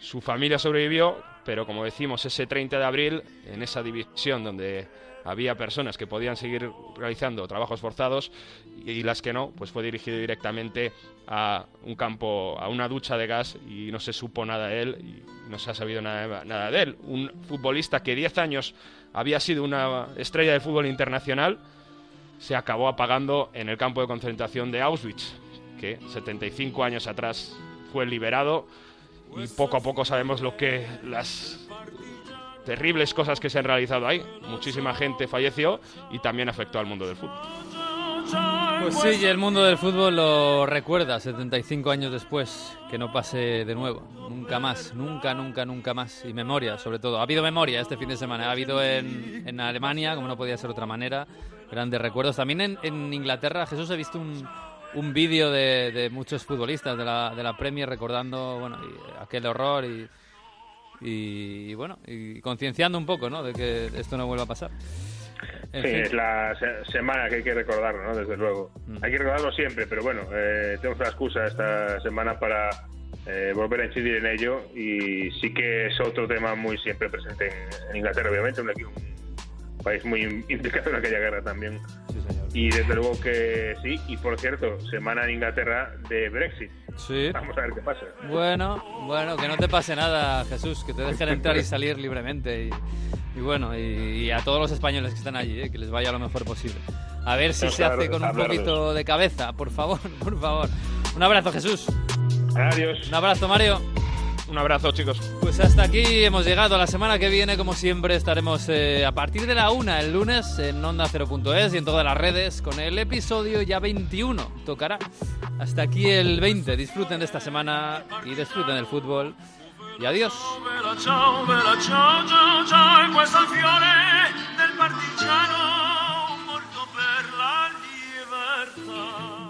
Su familia sobrevivió, pero como decimos, ese 30 de abril, en esa división donde había personas que podían seguir realizando trabajos forzados y las que no, pues fue dirigido directamente a un campo, a una ducha de gas y no se supo nada de él y no se ha sabido nada, nada de él. Un futbolista que 10 años había sido una estrella del fútbol internacional se acabó apagando en el campo de concentración de Auschwitz, que 75 años atrás fue liberado y poco a poco sabemos lo que las terribles cosas que se han realizado ahí. Muchísima gente falleció y también afectó al mundo del fútbol. Pues sí, y el mundo del fútbol lo recuerda 75 años después, que no pase de nuevo, nunca más, nunca, nunca, nunca más. Y memoria, sobre todo. Ha habido memoria este fin de semana, ha habido en, en Alemania, como no podía ser de otra manera, grandes recuerdos. También en, en Inglaterra, Jesús, he visto un, un vídeo de, de, muchos futbolistas de la, de la Premier recordando bueno, aquel horror y, y, bueno, y concienciando un poco ¿no? de que esto no vuelva a pasar. sí, es la semana que hay que recordarlo, ¿no? Desde luego. Mm. Hay que recordarlo siempre, pero bueno, eh, tenemos la excusa esta semana para eh, volver a incidir en ello y sí que es otro tema muy siempre presente en, Inglaterra, obviamente, un, un, país muy implicado en aquella guerra también. Y desde luego que sí, y por cierto, semana en Inglaterra de Brexit. Sí. Vamos a ver qué pasa. Bueno, bueno, que no te pase nada, Jesús, que te dejen entrar y [laughs] salir libremente. Y, bueno, y, a todos los españoles que están allí, eh, que les vaya lo mejor posible. A ver si se hace con un poquito de cabeza, por favor, [laughs] por favor. Un abrazo, Jesús. Adiós. Un abrazo, Mario. Un abrazo, chicos. Pues hasta aquí hemos llegado. La semana que viene, como siempre, estaremos eh, a partir de la una el lunes en Onda 0.es y en todas las redes con el episodio ya 21. Tocará. Hasta aquí el 20. Disfruten de esta semana y disfruten del fútbol. Y adiós. del.